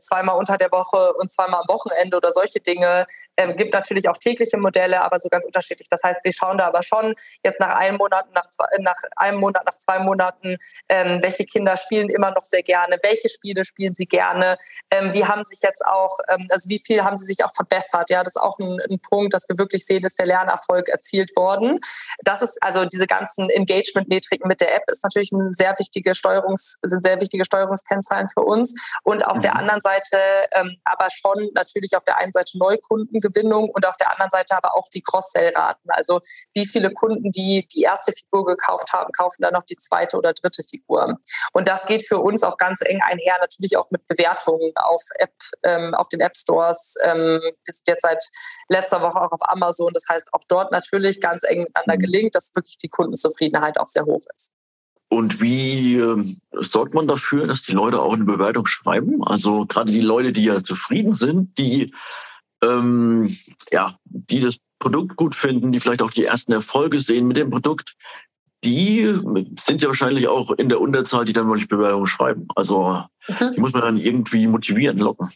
zweimal unter der Woche und zweimal am Wochenende oder solche Dinge ähm, gibt natürlich auch tägliche Modelle, aber so ganz unterschiedlich. Das heißt, wir schauen da aber schon jetzt nach einem Monat, nach, zwei, nach einem Monat, nach zwei Monaten, ähm, welche Kinder spielen immer noch sehr gerne, welche Spiele spielen sie gerne, ähm, wie haben sich jetzt auch, ähm, also wie viel haben sie sich auch verbessert. Ja, das ist auch ein, ein Punkt, dass wir wirklich sehen, ist der Lernerfolg erzielt worden. Das ist also diese ganzen Engagement-Metriken mit der App ist natürlich ein sehr wichtige Steuerungs, sind sehr wichtige Steuerungskennzahlen für uns. Und auf mhm. der anderen Seite ähm, aber schon natürlich auf der einen Seite Neukunden Kundengewinnung und auf der anderen Seite aber auch die Cross-Sell-Raten. Also wie viele Kunden, die die erste Figur gekauft haben, kaufen dann noch die zweite oder dritte Figur. Und das geht für uns auch ganz eng einher, natürlich auch mit Bewertungen auf App, ähm, auf den App Stores. Ähm, wir sind jetzt seit letzter Woche auch auf Amazon. Das heißt, auch dort natürlich ganz eng miteinander mhm. gelingt, dass wirklich die Kundenzufriedenheit auch sehr hoch ist. Und wie äh, sorgt man dafür, dass die Leute auch eine Bewertung schreiben? Also gerade die Leute, die ja zufrieden sind, die ähm, ja, die das Produkt gut finden, die vielleicht auch die ersten Erfolge sehen mit dem Produkt, die sind ja wahrscheinlich auch in der Unterzahl, die dann wirklich Bewerbungen schreiben. Also mhm. die muss man dann irgendwie motivieren, locken.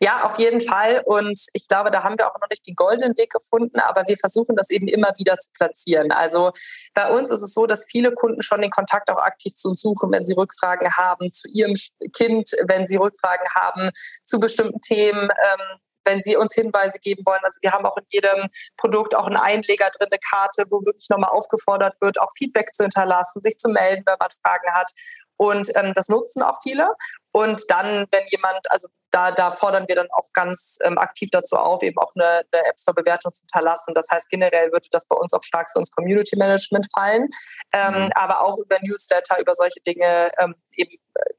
Ja, auf jeden Fall. Und ich glaube, da haben wir auch noch nicht den goldenen Weg gefunden, aber wir versuchen das eben immer wieder zu platzieren. Also bei uns ist es so, dass viele Kunden schon den Kontakt auch aktiv zu uns suchen, wenn sie Rückfragen haben zu ihrem Kind, wenn sie Rückfragen haben zu bestimmten Themen. Ähm, wenn Sie uns Hinweise geben wollen. Also wir haben auch in jedem Produkt auch einen Einleger drin, eine Karte, wo wirklich nochmal aufgefordert wird, auch Feedback zu hinterlassen, sich zu melden, wenn man Fragen hat. Und ähm, das nutzen auch viele. Und dann, wenn jemand, also da, da fordern wir dann auch ganz ähm, aktiv dazu auf, eben auch eine, eine App Store-Bewertung zu hinterlassen. Das heißt, generell würde das bei uns auch stark so ins Community Management fallen, ähm, mhm. aber auch über Newsletter, über solche Dinge ähm, eben äh,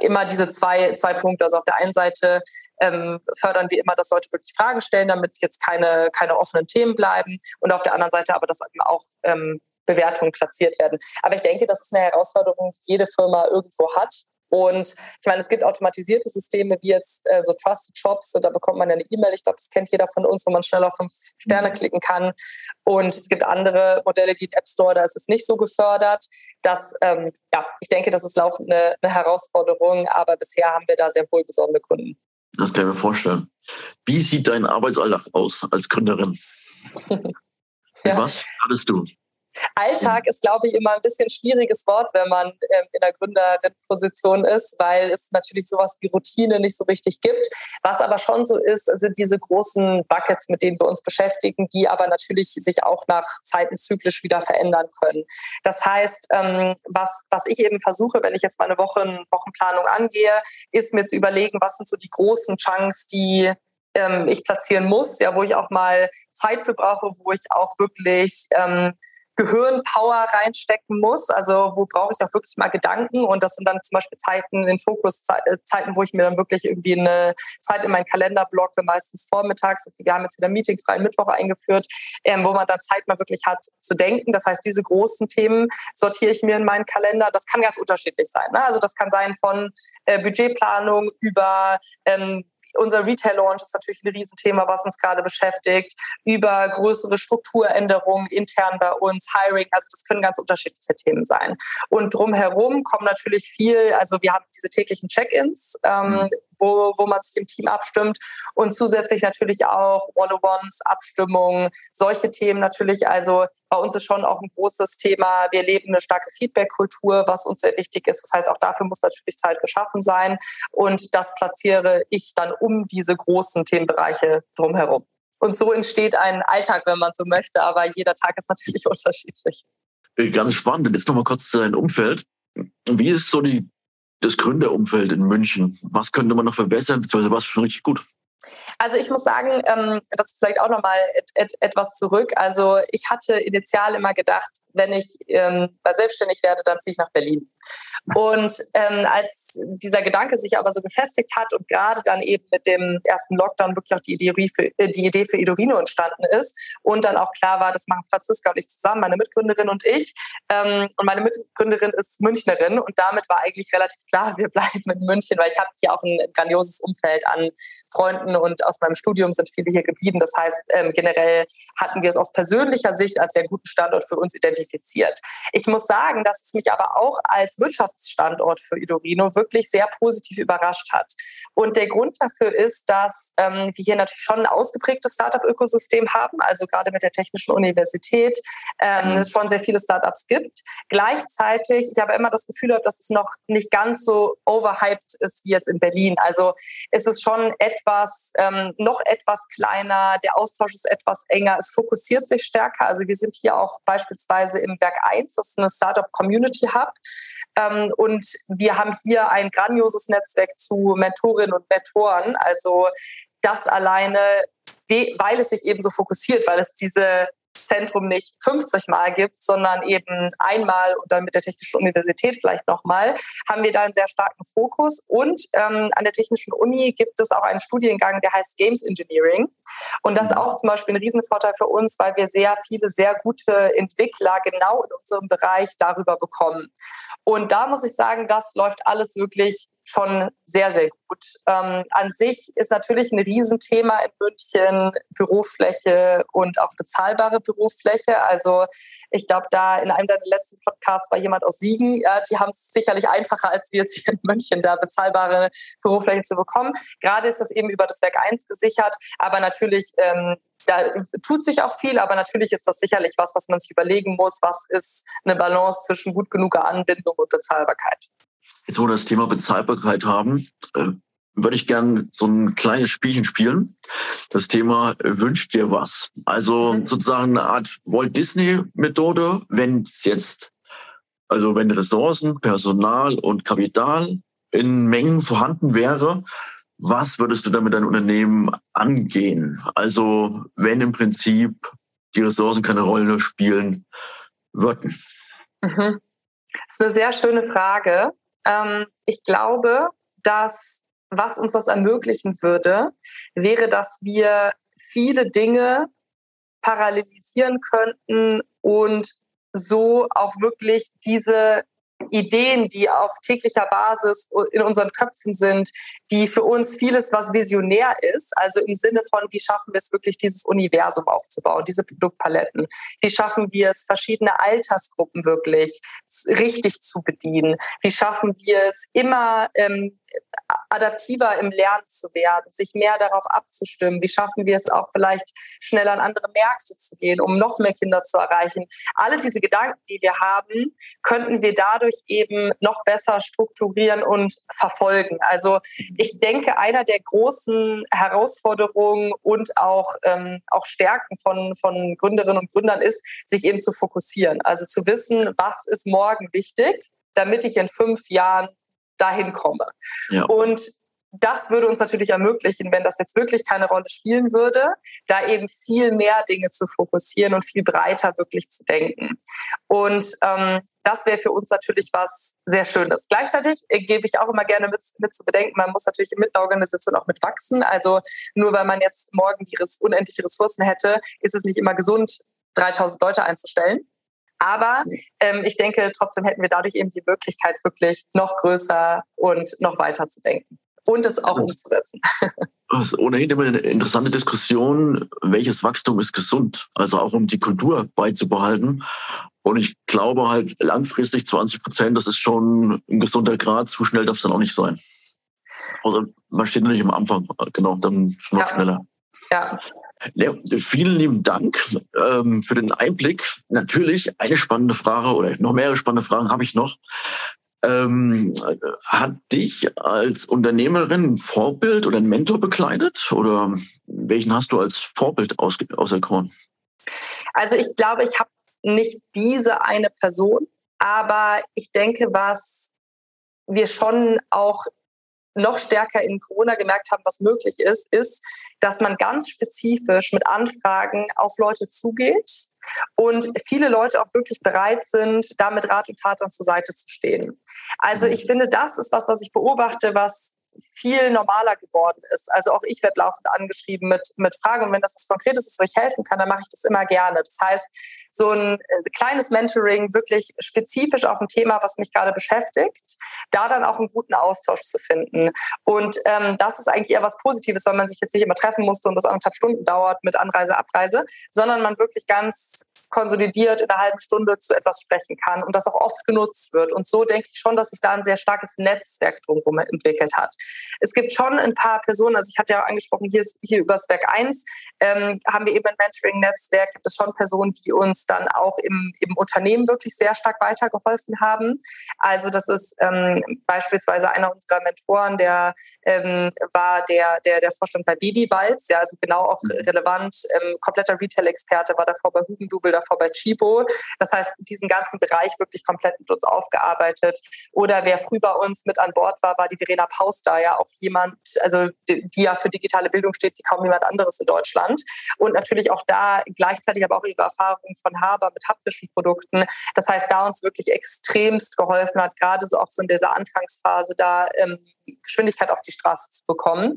immer diese zwei, zwei Punkte. Also auf der einen Seite ähm, fördern wir immer, dass Leute wirklich Fragen stellen, damit jetzt keine, keine offenen Themen bleiben. Und auf der anderen Seite aber, dass eben auch ähm, Bewertungen platziert werden. Aber ich denke, das ist eine Herausforderung, die jede Firma irgendwo hat. Und ich meine, es gibt automatisierte Systeme wie jetzt äh, so Trusted Shops, da bekommt man eine E-Mail, ich glaube, das kennt jeder von uns, wo man schnell auf fünf Sterne mhm. klicken kann. Und es gibt andere Modelle wie den App Store, da ist es nicht so gefördert. Das, ähm, ja, ich denke, das ist laufend eine, eine Herausforderung, aber bisher haben wir da sehr wohlbesonnene Kunden. Das kann ich mir vorstellen. Wie sieht dein Arbeitsalltag aus als Gründerin? ja. Was hattest du? Alltag ist, glaube ich, immer ein bisschen schwieriges Wort, wenn man ähm, in der Gründerin-Position ist, weil es natürlich sowas wie Routine nicht so richtig gibt. Was aber schon so ist, sind diese großen Buckets, mit denen wir uns beschäftigen, die aber natürlich sich auch nach Zeiten zyklisch wieder verändern können. Das heißt, ähm, was, was ich eben versuche, wenn ich jetzt meine Wochen, Wochenplanung angehe, ist mir zu überlegen, was sind so die großen Chunks, die ähm, ich platzieren muss, ja, wo ich auch mal Zeit für brauche, wo ich auch wirklich ähm, Gehirnpower reinstecken muss. Also wo brauche ich auch wirklich mal Gedanken und das sind dann zum Beispiel Zeiten, in Fokuszeiten, äh, wo ich mir dann wirklich irgendwie eine Zeit in meinen Kalender blocke, meistens vormittags. Also wir haben jetzt wieder Meeting freien Mittwoch eingeführt, ähm, wo man dann Zeit mal wirklich hat zu denken. Das heißt, diese großen Themen sortiere ich mir in meinen Kalender. Das kann ganz unterschiedlich sein. Ne? Also das kann sein von äh, Budgetplanung über ähm, unser Retail-Launch ist natürlich ein Riesenthema, was uns gerade beschäftigt, über größere Strukturänderungen intern bei uns, Hiring, also das können ganz unterschiedliche Themen sein. Und drumherum kommen natürlich viel, also wir haben diese täglichen Check-ins, ähm, mhm wo, wo man sich im Team abstimmt und zusätzlich natürlich auch One-on-Ones, Abstimmungen, solche Themen natürlich. Also bei uns ist schon auch ein großes Thema. Wir leben eine starke Feedback-Kultur, was uns sehr wichtig ist. Das heißt, auch dafür muss natürlich Zeit geschaffen sein und das platziere ich dann um diese großen Themenbereiche drumherum. Und so entsteht ein Alltag, wenn man so möchte, aber jeder Tag ist natürlich unterschiedlich. Äh, ganz spannend. Jetzt nochmal kurz zu deinem Umfeld. Wie ist so die das Gründerumfeld in München? Was könnte man noch verbessern, beziehungsweise was schon richtig gut? Also ich muss sagen, ähm, das vielleicht auch nochmal etwas zurück. Also ich hatte initial immer gedacht, wenn ich ähm, selbstständig werde, dann ziehe ich nach Berlin. Und ähm, als dieser Gedanke sich aber so gefestigt hat und gerade dann eben mit dem ersten Lockdown wirklich auch die Idee für, äh, die Idee für Edorino entstanden ist und dann auch klar war, das machen Franziska und ich zusammen, meine Mitgründerin und ich. Ähm, und meine Mitgründerin ist Münchnerin und damit war eigentlich relativ klar, wir bleiben in München, weil ich habe hier auch ein grandioses Umfeld an Freunden und aus meinem Studium sind viele hier geblieben. Das heißt, ähm, generell hatten wir es aus persönlicher Sicht als sehr guten Standort für uns identifiziert. Ich muss sagen, dass es mich aber auch als Wirtschaftsstandort für Idorino wirklich sehr positiv überrascht hat. Und der Grund dafür ist, dass ähm, wir hier natürlich schon ein ausgeprägtes Startup-Ökosystem haben, also gerade mit der Technischen Universität ähm, mhm. es schon sehr viele Startups gibt. Gleichzeitig, ich habe immer das Gefühl, dass es noch nicht ganz so overhyped ist wie jetzt in Berlin. Also es ist schon etwas ähm, noch etwas kleiner, der Austausch ist etwas enger, es fokussiert sich stärker. Also wir sind hier auch beispielsweise im Werk 1, das ist eine Startup Community Hub. Ähm, und wir haben hier ein grandioses Netzwerk zu Mentorinnen und Mentoren. Also das alleine, weil es sich eben so fokussiert, weil es diese Zentrum nicht 50 Mal gibt, sondern eben einmal und dann mit der Technischen Universität vielleicht nochmal, haben wir da einen sehr starken Fokus. Und ähm, an der Technischen Uni gibt es auch einen Studiengang, der heißt Games Engineering. Und das ist auch zum Beispiel ein Riesenvorteil für uns, weil wir sehr viele, sehr gute Entwickler genau in unserem Bereich darüber bekommen. Und da muss ich sagen, das läuft alles wirklich schon sehr, sehr gut. Ähm, an sich ist natürlich ein Riesenthema in München Bürofläche und auch bezahlbare Bürofläche. Also ich glaube, da in einem deiner letzten Podcasts war jemand aus Siegen. Ja, die haben es sicherlich einfacher als wir jetzt hier in München, da bezahlbare Bürofläche zu bekommen. Gerade ist das eben über das Werk 1 gesichert, aber natürlich ähm, da tut sich auch viel, aber natürlich ist das sicherlich was, was man sich überlegen muss. Was ist eine Balance zwischen gut genuger Anbindung und Bezahlbarkeit? Jetzt, wo wir das Thema Bezahlbarkeit haben, äh, würde ich gerne so ein kleines Spielchen spielen. Das Thema äh, wünscht dir was. Also mhm. sozusagen eine Art Walt Disney Methode, wenn es jetzt, also wenn Ressourcen, Personal und Kapital in Mengen vorhanden wäre, was würdest du damit dein Unternehmen angehen? Also wenn im Prinzip die Ressourcen keine Rolle spielen würden. Mhm. Das ist eine sehr schöne Frage. Ähm, ich glaube, dass was uns das ermöglichen würde, wäre, dass wir viele Dinge parallelisieren könnten und so auch wirklich diese Ideen, die auf täglicher Basis in unseren Köpfen sind, die für uns vieles, was visionär ist, also im Sinne von, wie schaffen wir es wirklich, dieses Universum aufzubauen, diese Produktpaletten, wie schaffen wir es, verschiedene Altersgruppen wirklich richtig zu bedienen, wie schaffen wir es, immer ähm, adaptiver im Lernen zu werden, sich mehr darauf abzustimmen? Wie schaffen wir es auch vielleicht schneller an andere Märkte zu gehen, um noch mehr Kinder zu erreichen? Alle diese Gedanken, die wir haben, könnten wir dadurch eben noch besser strukturieren und verfolgen. Also ich denke, einer der großen Herausforderungen und auch, ähm, auch Stärken von, von Gründerinnen und Gründern ist, sich eben zu fokussieren. Also zu wissen, was ist morgen wichtig, damit ich in fünf Jahren dahin komme. Ja. Und das würde uns natürlich ermöglichen, wenn das jetzt wirklich keine Rolle spielen würde, da eben viel mehr Dinge zu fokussieren und viel breiter wirklich zu denken. Und ähm, das wäre für uns natürlich was sehr Schönes. Gleichzeitig äh, gebe ich auch immer gerne mit, mit zu bedenken, man muss natürlich mit einer Organisation auch mitwachsen. Also nur weil man jetzt morgen die unendliche Ressourcen hätte, ist es nicht immer gesund, 3000 Leute einzustellen. Aber ähm, ich denke, trotzdem hätten wir dadurch eben die Möglichkeit, wirklich noch größer und noch weiter zu denken und es auch umzusetzen. Das ist ohnehin immer eine interessante Diskussion, welches Wachstum ist gesund, also auch um die Kultur beizubehalten. Und ich glaube halt langfristig 20 Prozent, das ist schon ein gesunder Grad, zu schnell darf es dann auch nicht sein. Also man steht natürlich am Anfang, genau, dann noch ja. schneller. Ja. Ja, vielen lieben Dank ähm, für den Einblick. Natürlich eine spannende Frage oder noch mehrere spannende Fragen habe ich noch. Ähm, hat dich als Unternehmerin ein Vorbild oder ein Mentor bekleidet? Oder welchen hast du als Vorbild aus, auserkoren? Also ich glaube, ich habe nicht diese eine Person, aber ich denke, was wir schon auch noch stärker in Corona gemerkt haben, was möglich ist, ist, dass man ganz spezifisch mit Anfragen auf Leute zugeht und viele Leute auch wirklich bereit sind, da mit Rat und Tat zur Seite zu stehen. Also ich finde, das ist was, was ich beobachte, was viel normaler geworden ist. Also auch ich werde laufend angeschrieben mit, mit Fragen. Und wenn das was Konkretes ist, wo ich helfen kann, dann mache ich das immer gerne. Das heißt, so ein äh, kleines Mentoring wirklich spezifisch auf ein Thema, was mich gerade beschäftigt, da dann auch einen guten Austausch zu finden. Und ähm, das ist eigentlich eher was Positives, weil man sich jetzt nicht immer treffen musste und das anderthalb Stunden dauert mit Anreise, Abreise, sondern man wirklich ganz konsolidiert in einer halben Stunde zu etwas sprechen kann und das auch oft genutzt wird. Und so denke ich schon, dass sich da ein sehr starkes Netzwerk drumherum entwickelt hat. Es gibt schon ein paar Personen, also ich hatte ja angesprochen, hier, hier über das Werk 1 ähm, haben wir eben ein Mentoring-Netzwerk, gibt es schon Personen, die uns dann auch im, im Unternehmen wirklich sehr stark weitergeholfen haben. Also das ist ähm, beispielsweise einer unserer Mentoren, der ähm, war der, der, der Vorstand bei Babywalz, ja, also genau auch mhm. relevant, ähm, kompletter Retail-Experte, war davor bei Hugendubel, davor bei Chibo. Das heißt, diesen ganzen Bereich wirklich komplett mit uns aufgearbeitet. Oder wer früh bei uns mit an Bord war, war die Verena Pauster, ja auch jemand, also die, die ja für digitale Bildung steht wie kaum jemand anderes in Deutschland. Und natürlich auch da gleichzeitig aber auch ihre Erfahrungen von Haber mit haptischen Produkten. Das heißt, da uns wirklich extremst geholfen hat, gerade so auch so in dieser Anfangsphase da ähm, Geschwindigkeit auf die Straße zu bekommen.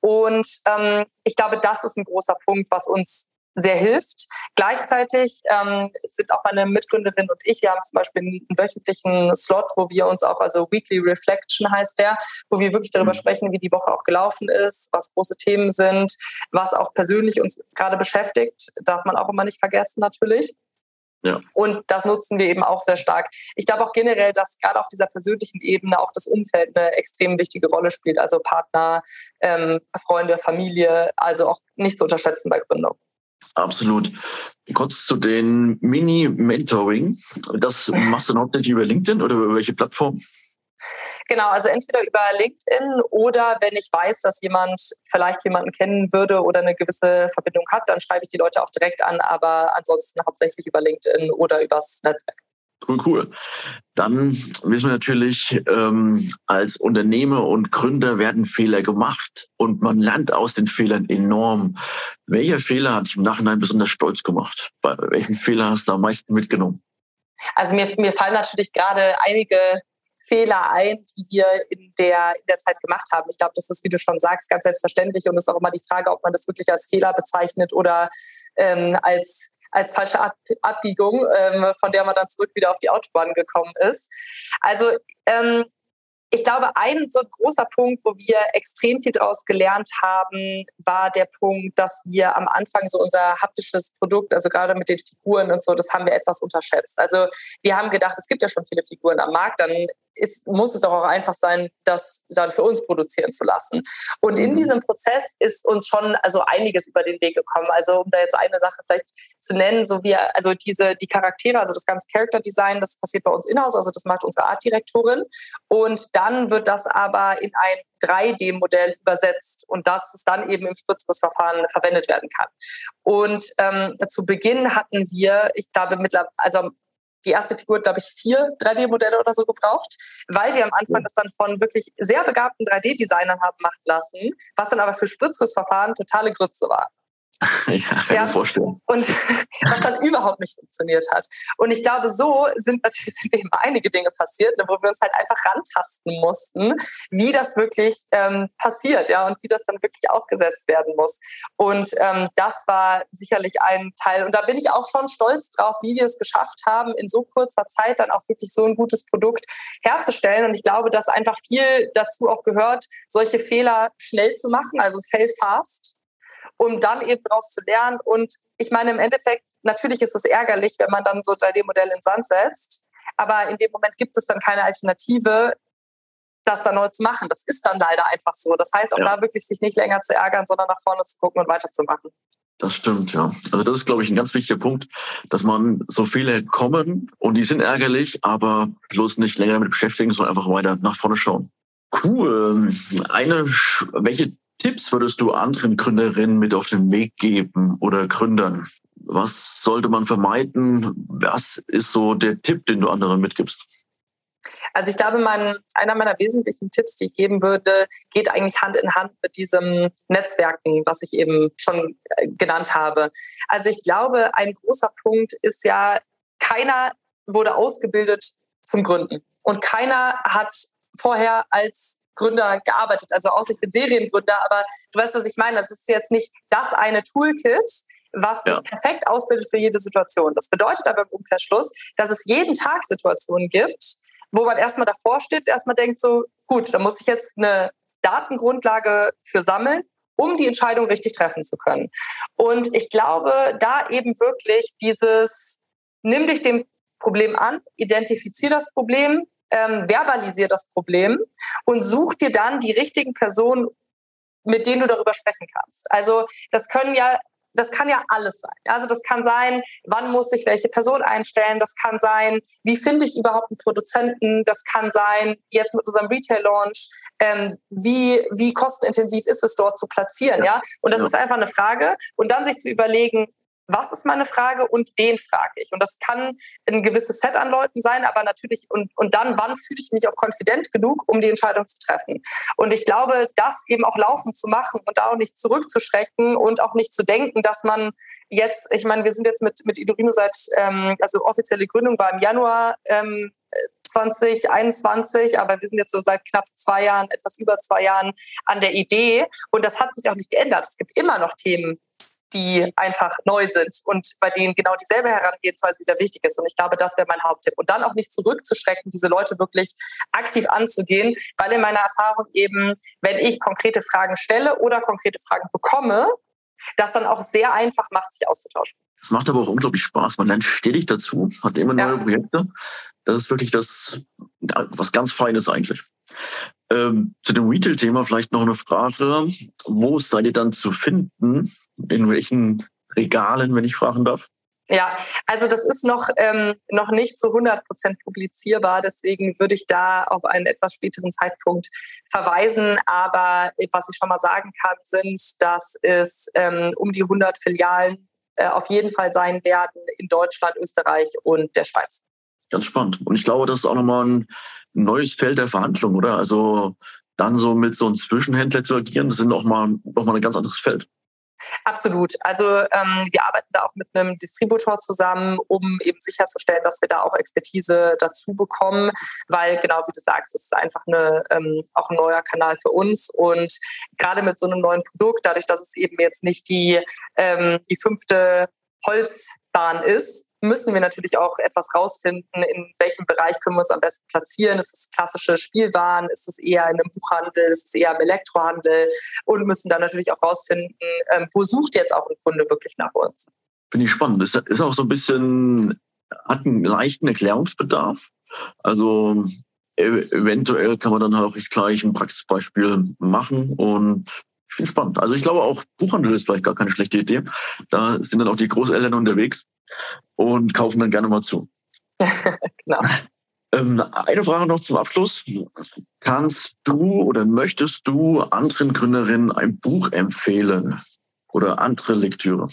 Und ähm, ich glaube, das ist ein großer Punkt, was uns sehr hilft. Gleichzeitig ähm, sind auch meine Mitgründerin und ich, wir haben zum Beispiel einen wöchentlichen Slot, wo wir uns auch, also Weekly Reflection heißt der, wo wir wirklich darüber mhm. sprechen, wie die Woche auch gelaufen ist, was große Themen sind, was auch persönlich uns gerade beschäftigt, darf man auch immer nicht vergessen natürlich. Ja. Und das nutzen wir eben auch sehr stark. Ich glaube auch generell, dass gerade auf dieser persönlichen Ebene auch das Umfeld eine extrem wichtige Rolle spielt. Also Partner, ähm, Freunde, Familie, also auch nicht zu unterschätzen bei Gründung. Absolut. Kurz zu den Mini-Mentoring. Das machst du hauptsächlich über LinkedIn oder über welche Plattform? Genau, also entweder über LinkedIn oder wenn ich weiß, dass jemand vielleicht jemanden kennen würde oder eine gewisse Verbindung hat, dann schreibe ich die Leute auch direkt an, aber ansonsten hauptsächlich über LinkedIn oder übers Netzwerk. Cool, cool. Dann wissen wir natürlich, ähm, als Unternehmer und Gründer werden Fehler gemacht und man lernt aus den Fehlern enorm. Welcher Fehler hat dich im Nachhinein besonders stolz gemacht? Bei welchem Fehler hast du am meisten mitgenommen? Also mir, mir fallen natürlich gerade einige Fehler ein, die wir in der, in der Zeit gemacht haben. Ich glaube, das ist, wie du schon sagst, ganz selbstverständlich und ist auch immer die Frage, ob man das wirklich als Fehler bezeichnet oder ähm, als als falsche Abbiegung, ähm, von der man dann zurück wieder auf die Autobahn gekommen ist. Also ähm, ich glaube, ein so großer Punkt, wo wir extrem viel daraus gelernt haben, war der Punkt, dass wir am Anfang so unser haptisches Produkt, also gerade mit den Figuren und so, das haben wir etwas unterschätzt. Also wir haben gedacht, es gibt ja schon viele Figuren am Markt, dann ist, muss es doch auch einfach sein, das dann für uns produzieren zu lassen. Und in mhm. diesem Prozess ist uns schon also einiges über den Weg gekommen. Also um da jetzt eine Sache vielleicht zu nennen, so wie also diese die Charaktere, also das ganze Character Design, das passiert bei uns in-house, also das macht unsere Artdirektorin. Und dann wird das aber in ein 3D-Modell übersetzt und das ist dann eben im Spritzgussverfahren verwendet werden kann. Und ähm, zu Beginn hatten wir, ich glaube mittlerweile, also die erste Figur, glaube ich, vier 3D-Modelle oder so gebraucht, weil wir am Anfang das dann von wirklich sehr begabten 3D-Designern haben machen lassen, was dann aber für Spritzgussverfahren totale Grütze war. Ja, kann ja. mir vorstellen. Und was dann überhaupt nicht funktioniert hat. Und ich glaube, so sind natürlich sind eben einige Dinge passiert, wo wir uns halt einfach rantasten mussten, wie das wirklich ähm, passiert, ja, und wie das dann wirklich aufgesetzt werden muss. Und ähm, das war sicherlich ein Teil. Und da bin ich auch schon stolz drauf, wie wir es geschafft haben, in so kurzer Zeit dann auch wirklich so ein gutes Produkt herzustellen. Und ich glaube, dass einfach viel dazu auch gehört, solche Fehler schnell zu machen, also fail fast um dann eben daraus zu lernen. Und ich meine, im Endeffekt, natürlich ist es ärgerlich, wenn man dann so 3D-Modell in Sand setzt, aber in dem Moment gibt es dann keine Alternative, das dann neu zu machen. Das ist dann leider einfach so. Das heißt auch ja. da wirklich sich nicht länger zu ärgern, sondern nach vorne zu gucken und weiterzumachen. Das stimmt, ja. Also das ist, glaube ich, ein ganz wichtiger Punkt, dass man so viele kommen und die sind ärgerlich, aber bloß nicht länger damit beschäftigen, sondern einfach weiter nach vorne schauen. Cool. Eine, welche Tipps würdest du anderen Gründerinnen mit auf den Weg geben oder Gründern? Was sollte man vermeiden? Was ist so der Tipp, den du anderen mitgibst? Also ich glaube, mein, einer meiner wesentlichen Tipps, die ich geben würde, geht eigentlich Hand in Hand mit diesem Netzwerken, was ich eben schon äh, genannt habe. Also ich glaube, ein großer Punkt ist ja, keiner wurde ausgebildet zum Gründen und keiner hat vorher als Gründer gearbeitet. Also außer ich bin Seriengründer, aber du weißt, was ich meine. Das ist jetzt nicht das eine Toolkit, was ja. perfekt ausbildet für jede Situation. Das bedeutet aber im Umkehrschluss, dass es jeden Tag Situationen gibt, wo man erstmal davor steht, erstmal denkt so, gut, da muss ich jetzt eine Datengrundlage für sammeln, um die Entscheidung richtig treffen zu können. Und ich glaube, da eben wirklich dieses, nimm dich dem Problem an, identifizier das Problem, ähm, verbalisier das Problem und such dir dann die richtigen Personen, mit denen du darüber sprechen kannst. Also das können ja das kann ja alles sein. Also das kann sein, wann muss ich welche Person einstellen. Das kann sein, wie finde ich überhaupt einen Produzenten. Das kann sein, jetzt mit unserem Retail-Launch, ähm, wie, wie kostenintensiv ist es dort zu platzieren. Ja, und das ja. ist einfach eine Frage. Und dann sich zu überlegen, was ist meine Frage und wen frage ich? Und das kann ein gewisses Set an Leuten sein, aber natürlich, und, und dann, wann fühle ich mich auch konfident genug, um die Entscheidung zu treffen? Und ich glaube, das eben auch laufen zu machen und da auch nicht zurückzuschrecken und auch nicht zu denken, dass man jetzt, ich meine, wir sind jetzt mit, mit Idorino seit, ähm, also offizielle Gründung war im Januar ähm, 2021, aber wir sind jetzt so seit knapp zwei Jahren, etwas über zwei Jahren an der Idee und das hat sich auch nicht geändert. Es gibt immer noch Themen, die einfach neu sind und bei denen genau dieselbe Herangehensweise wieder wichtig ist. Und ich glaube, das wäre mein Haupttipp. Und dann auch nicht zurückzuschrecken, diese Leute wirklich aktiv anzugehen, weil in meiner Erfahrung eben, wenn ich konkrete Fragen stelle oder konkrete Fragen bekomme, das dann auch sehr einfach macht, sich auszutauschen. Das macht aber auch unglaublich Spaß. Man lernt stetig dazu, hat immer neue ja. Projekte. Das ist wirklich das, was ganz Feines eigentlich. Ähm, zu dem Retail-Thema vielleicht noch eine Frage. Wo seid ihr dann zu finden? In welchen Regalen, wenn ich fragen darf? Ja, also das ist noch, ähm, noch nicht zu 100 Prozent publizierbar. Deswegen würde ich da auf einen etwas späteren Zeitpunkt verweisen. Aber was ich schon mal sagen kann, sind, dass es ähm, um die 100 Filialen äh, auf jeden Fall sein werden in Deutschland, Österreich und der Schweiz. Ganz spannend. Und ich glaube, das ist auch nochmal ein neues Feld der Verhandlung, oder? Also dann so mit so einem Zwischenhändler zu agieren, das ist nochmal noch mal ein ganz anderes Feld. Absolut. Also ähm, wir arbeiten da auch mit einem Distributor zusammen, um eben sicherzustellen, dass wir da auch Expertise dazu bekommen, weil genau wie du sagst, es ist einfach eine, ähm, auch ein neuer Kanal für uns und gerade mit so einem neuen Produkt, dadurch, dass es eben jetzt nicht die, ähm, die fünfte Holzbahn ist, müssen wir natürlich auch etwas rausfinden, in welchem Bereich können wir uns am besten platzieren. Ist es klassische Spielwaren? Ist es eher in einem Buchhandel? Ist es eher im Elektrohandel? Und müssen dann natürlich auch rausfinden, ähm, wo sucht jetzt auch ein Kunde wirklich nach uns? Finde ich spannend. Das ist auch so ein bisschen, hat einen leichten Erklärungsbedarf. Also eventuell kann man dann halt auch gleich ein Praxisbeispiel machen und ich finde spannend. Also ich glaube auch Buchhandel ist vielleicht gar keine schlechte Idee. Da sind dann auch die Großeltern unterwegs und kaufen dann gerne mal zu. genau. Ähm, eine Frage noch zum Abschluss. Kannst du oder möchtest du anderen Gründerinnen ein Buch empfehlen oder andere Lektüre?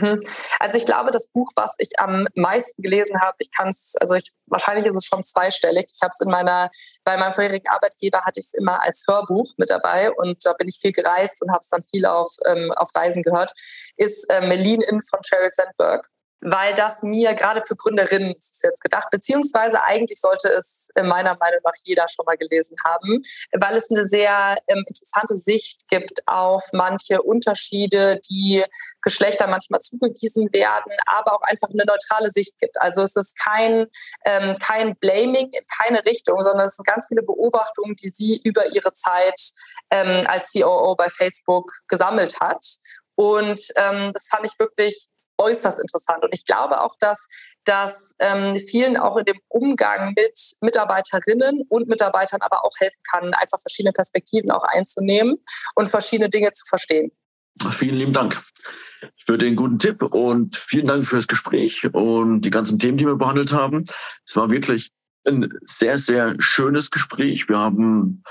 Mhm. Also ich glaube, das Buch, was ich am meisten gelesen habe, ich kann es, also ich, wahrscheinlich ist es schon zweistellig. Ich habe es in meiner, bei meinem vorherigen Arbeitgeber hatte ich es immer als Hörbuch mit dabei und da bin ich viel gereist und habe es dann viel auf, ähm, auf Reisen gehört, ist äh, Melin In von Sheryl Sandberg weil das mir gerade für Gründerinnen ist jetzt gedacht, beziehungsweise eigentlich sollte es meiner Meinung nach jeder schon mal gelesen haben, weil es eine sehr ähm, interessante Sicht gibt auf manche Unterschiede, die Geschlechter manchmal zugewiesen werden, aber auch einfach eine neutrale Sicht gibt. Also es ist kein, ähm, kein Blaming in keine Richtung, sondern es sind ganz viele Beobachtungen, die sie über ihre Zeit ähm, als COO bei Facebook gesammelt hat. Und ähm, das fand ich wirklich äußerst interessant. Und ich glaube auch, dass das ähm, vielen auch in dem Umgang mit Mitarbeiterinnen und Mitarbeitern aber auch helfen kann, einfach verschiedene Perspektiven auch einzunehmen und verschiedene Dinge zu verstehen. Vielen lieben Dank für den guten Tipp und vielen Dank für das Gespräch und die ganzen Themen, die wir behandelt haben. Es war wirklich ein sehr, sehr schönes Gespräch. Wir haben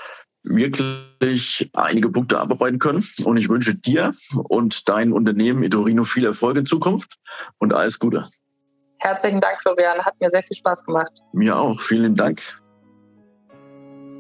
wirklich einige Punkte abarbeiten können. Und ich wünsche dir und dein Unternehmen Idorino viel Erfolg in Zukunft und alles Gute. Herzlichen Dank, Florian. Hat mir sehr viel Spaß gemacht. Mir auch. Vielen Dank.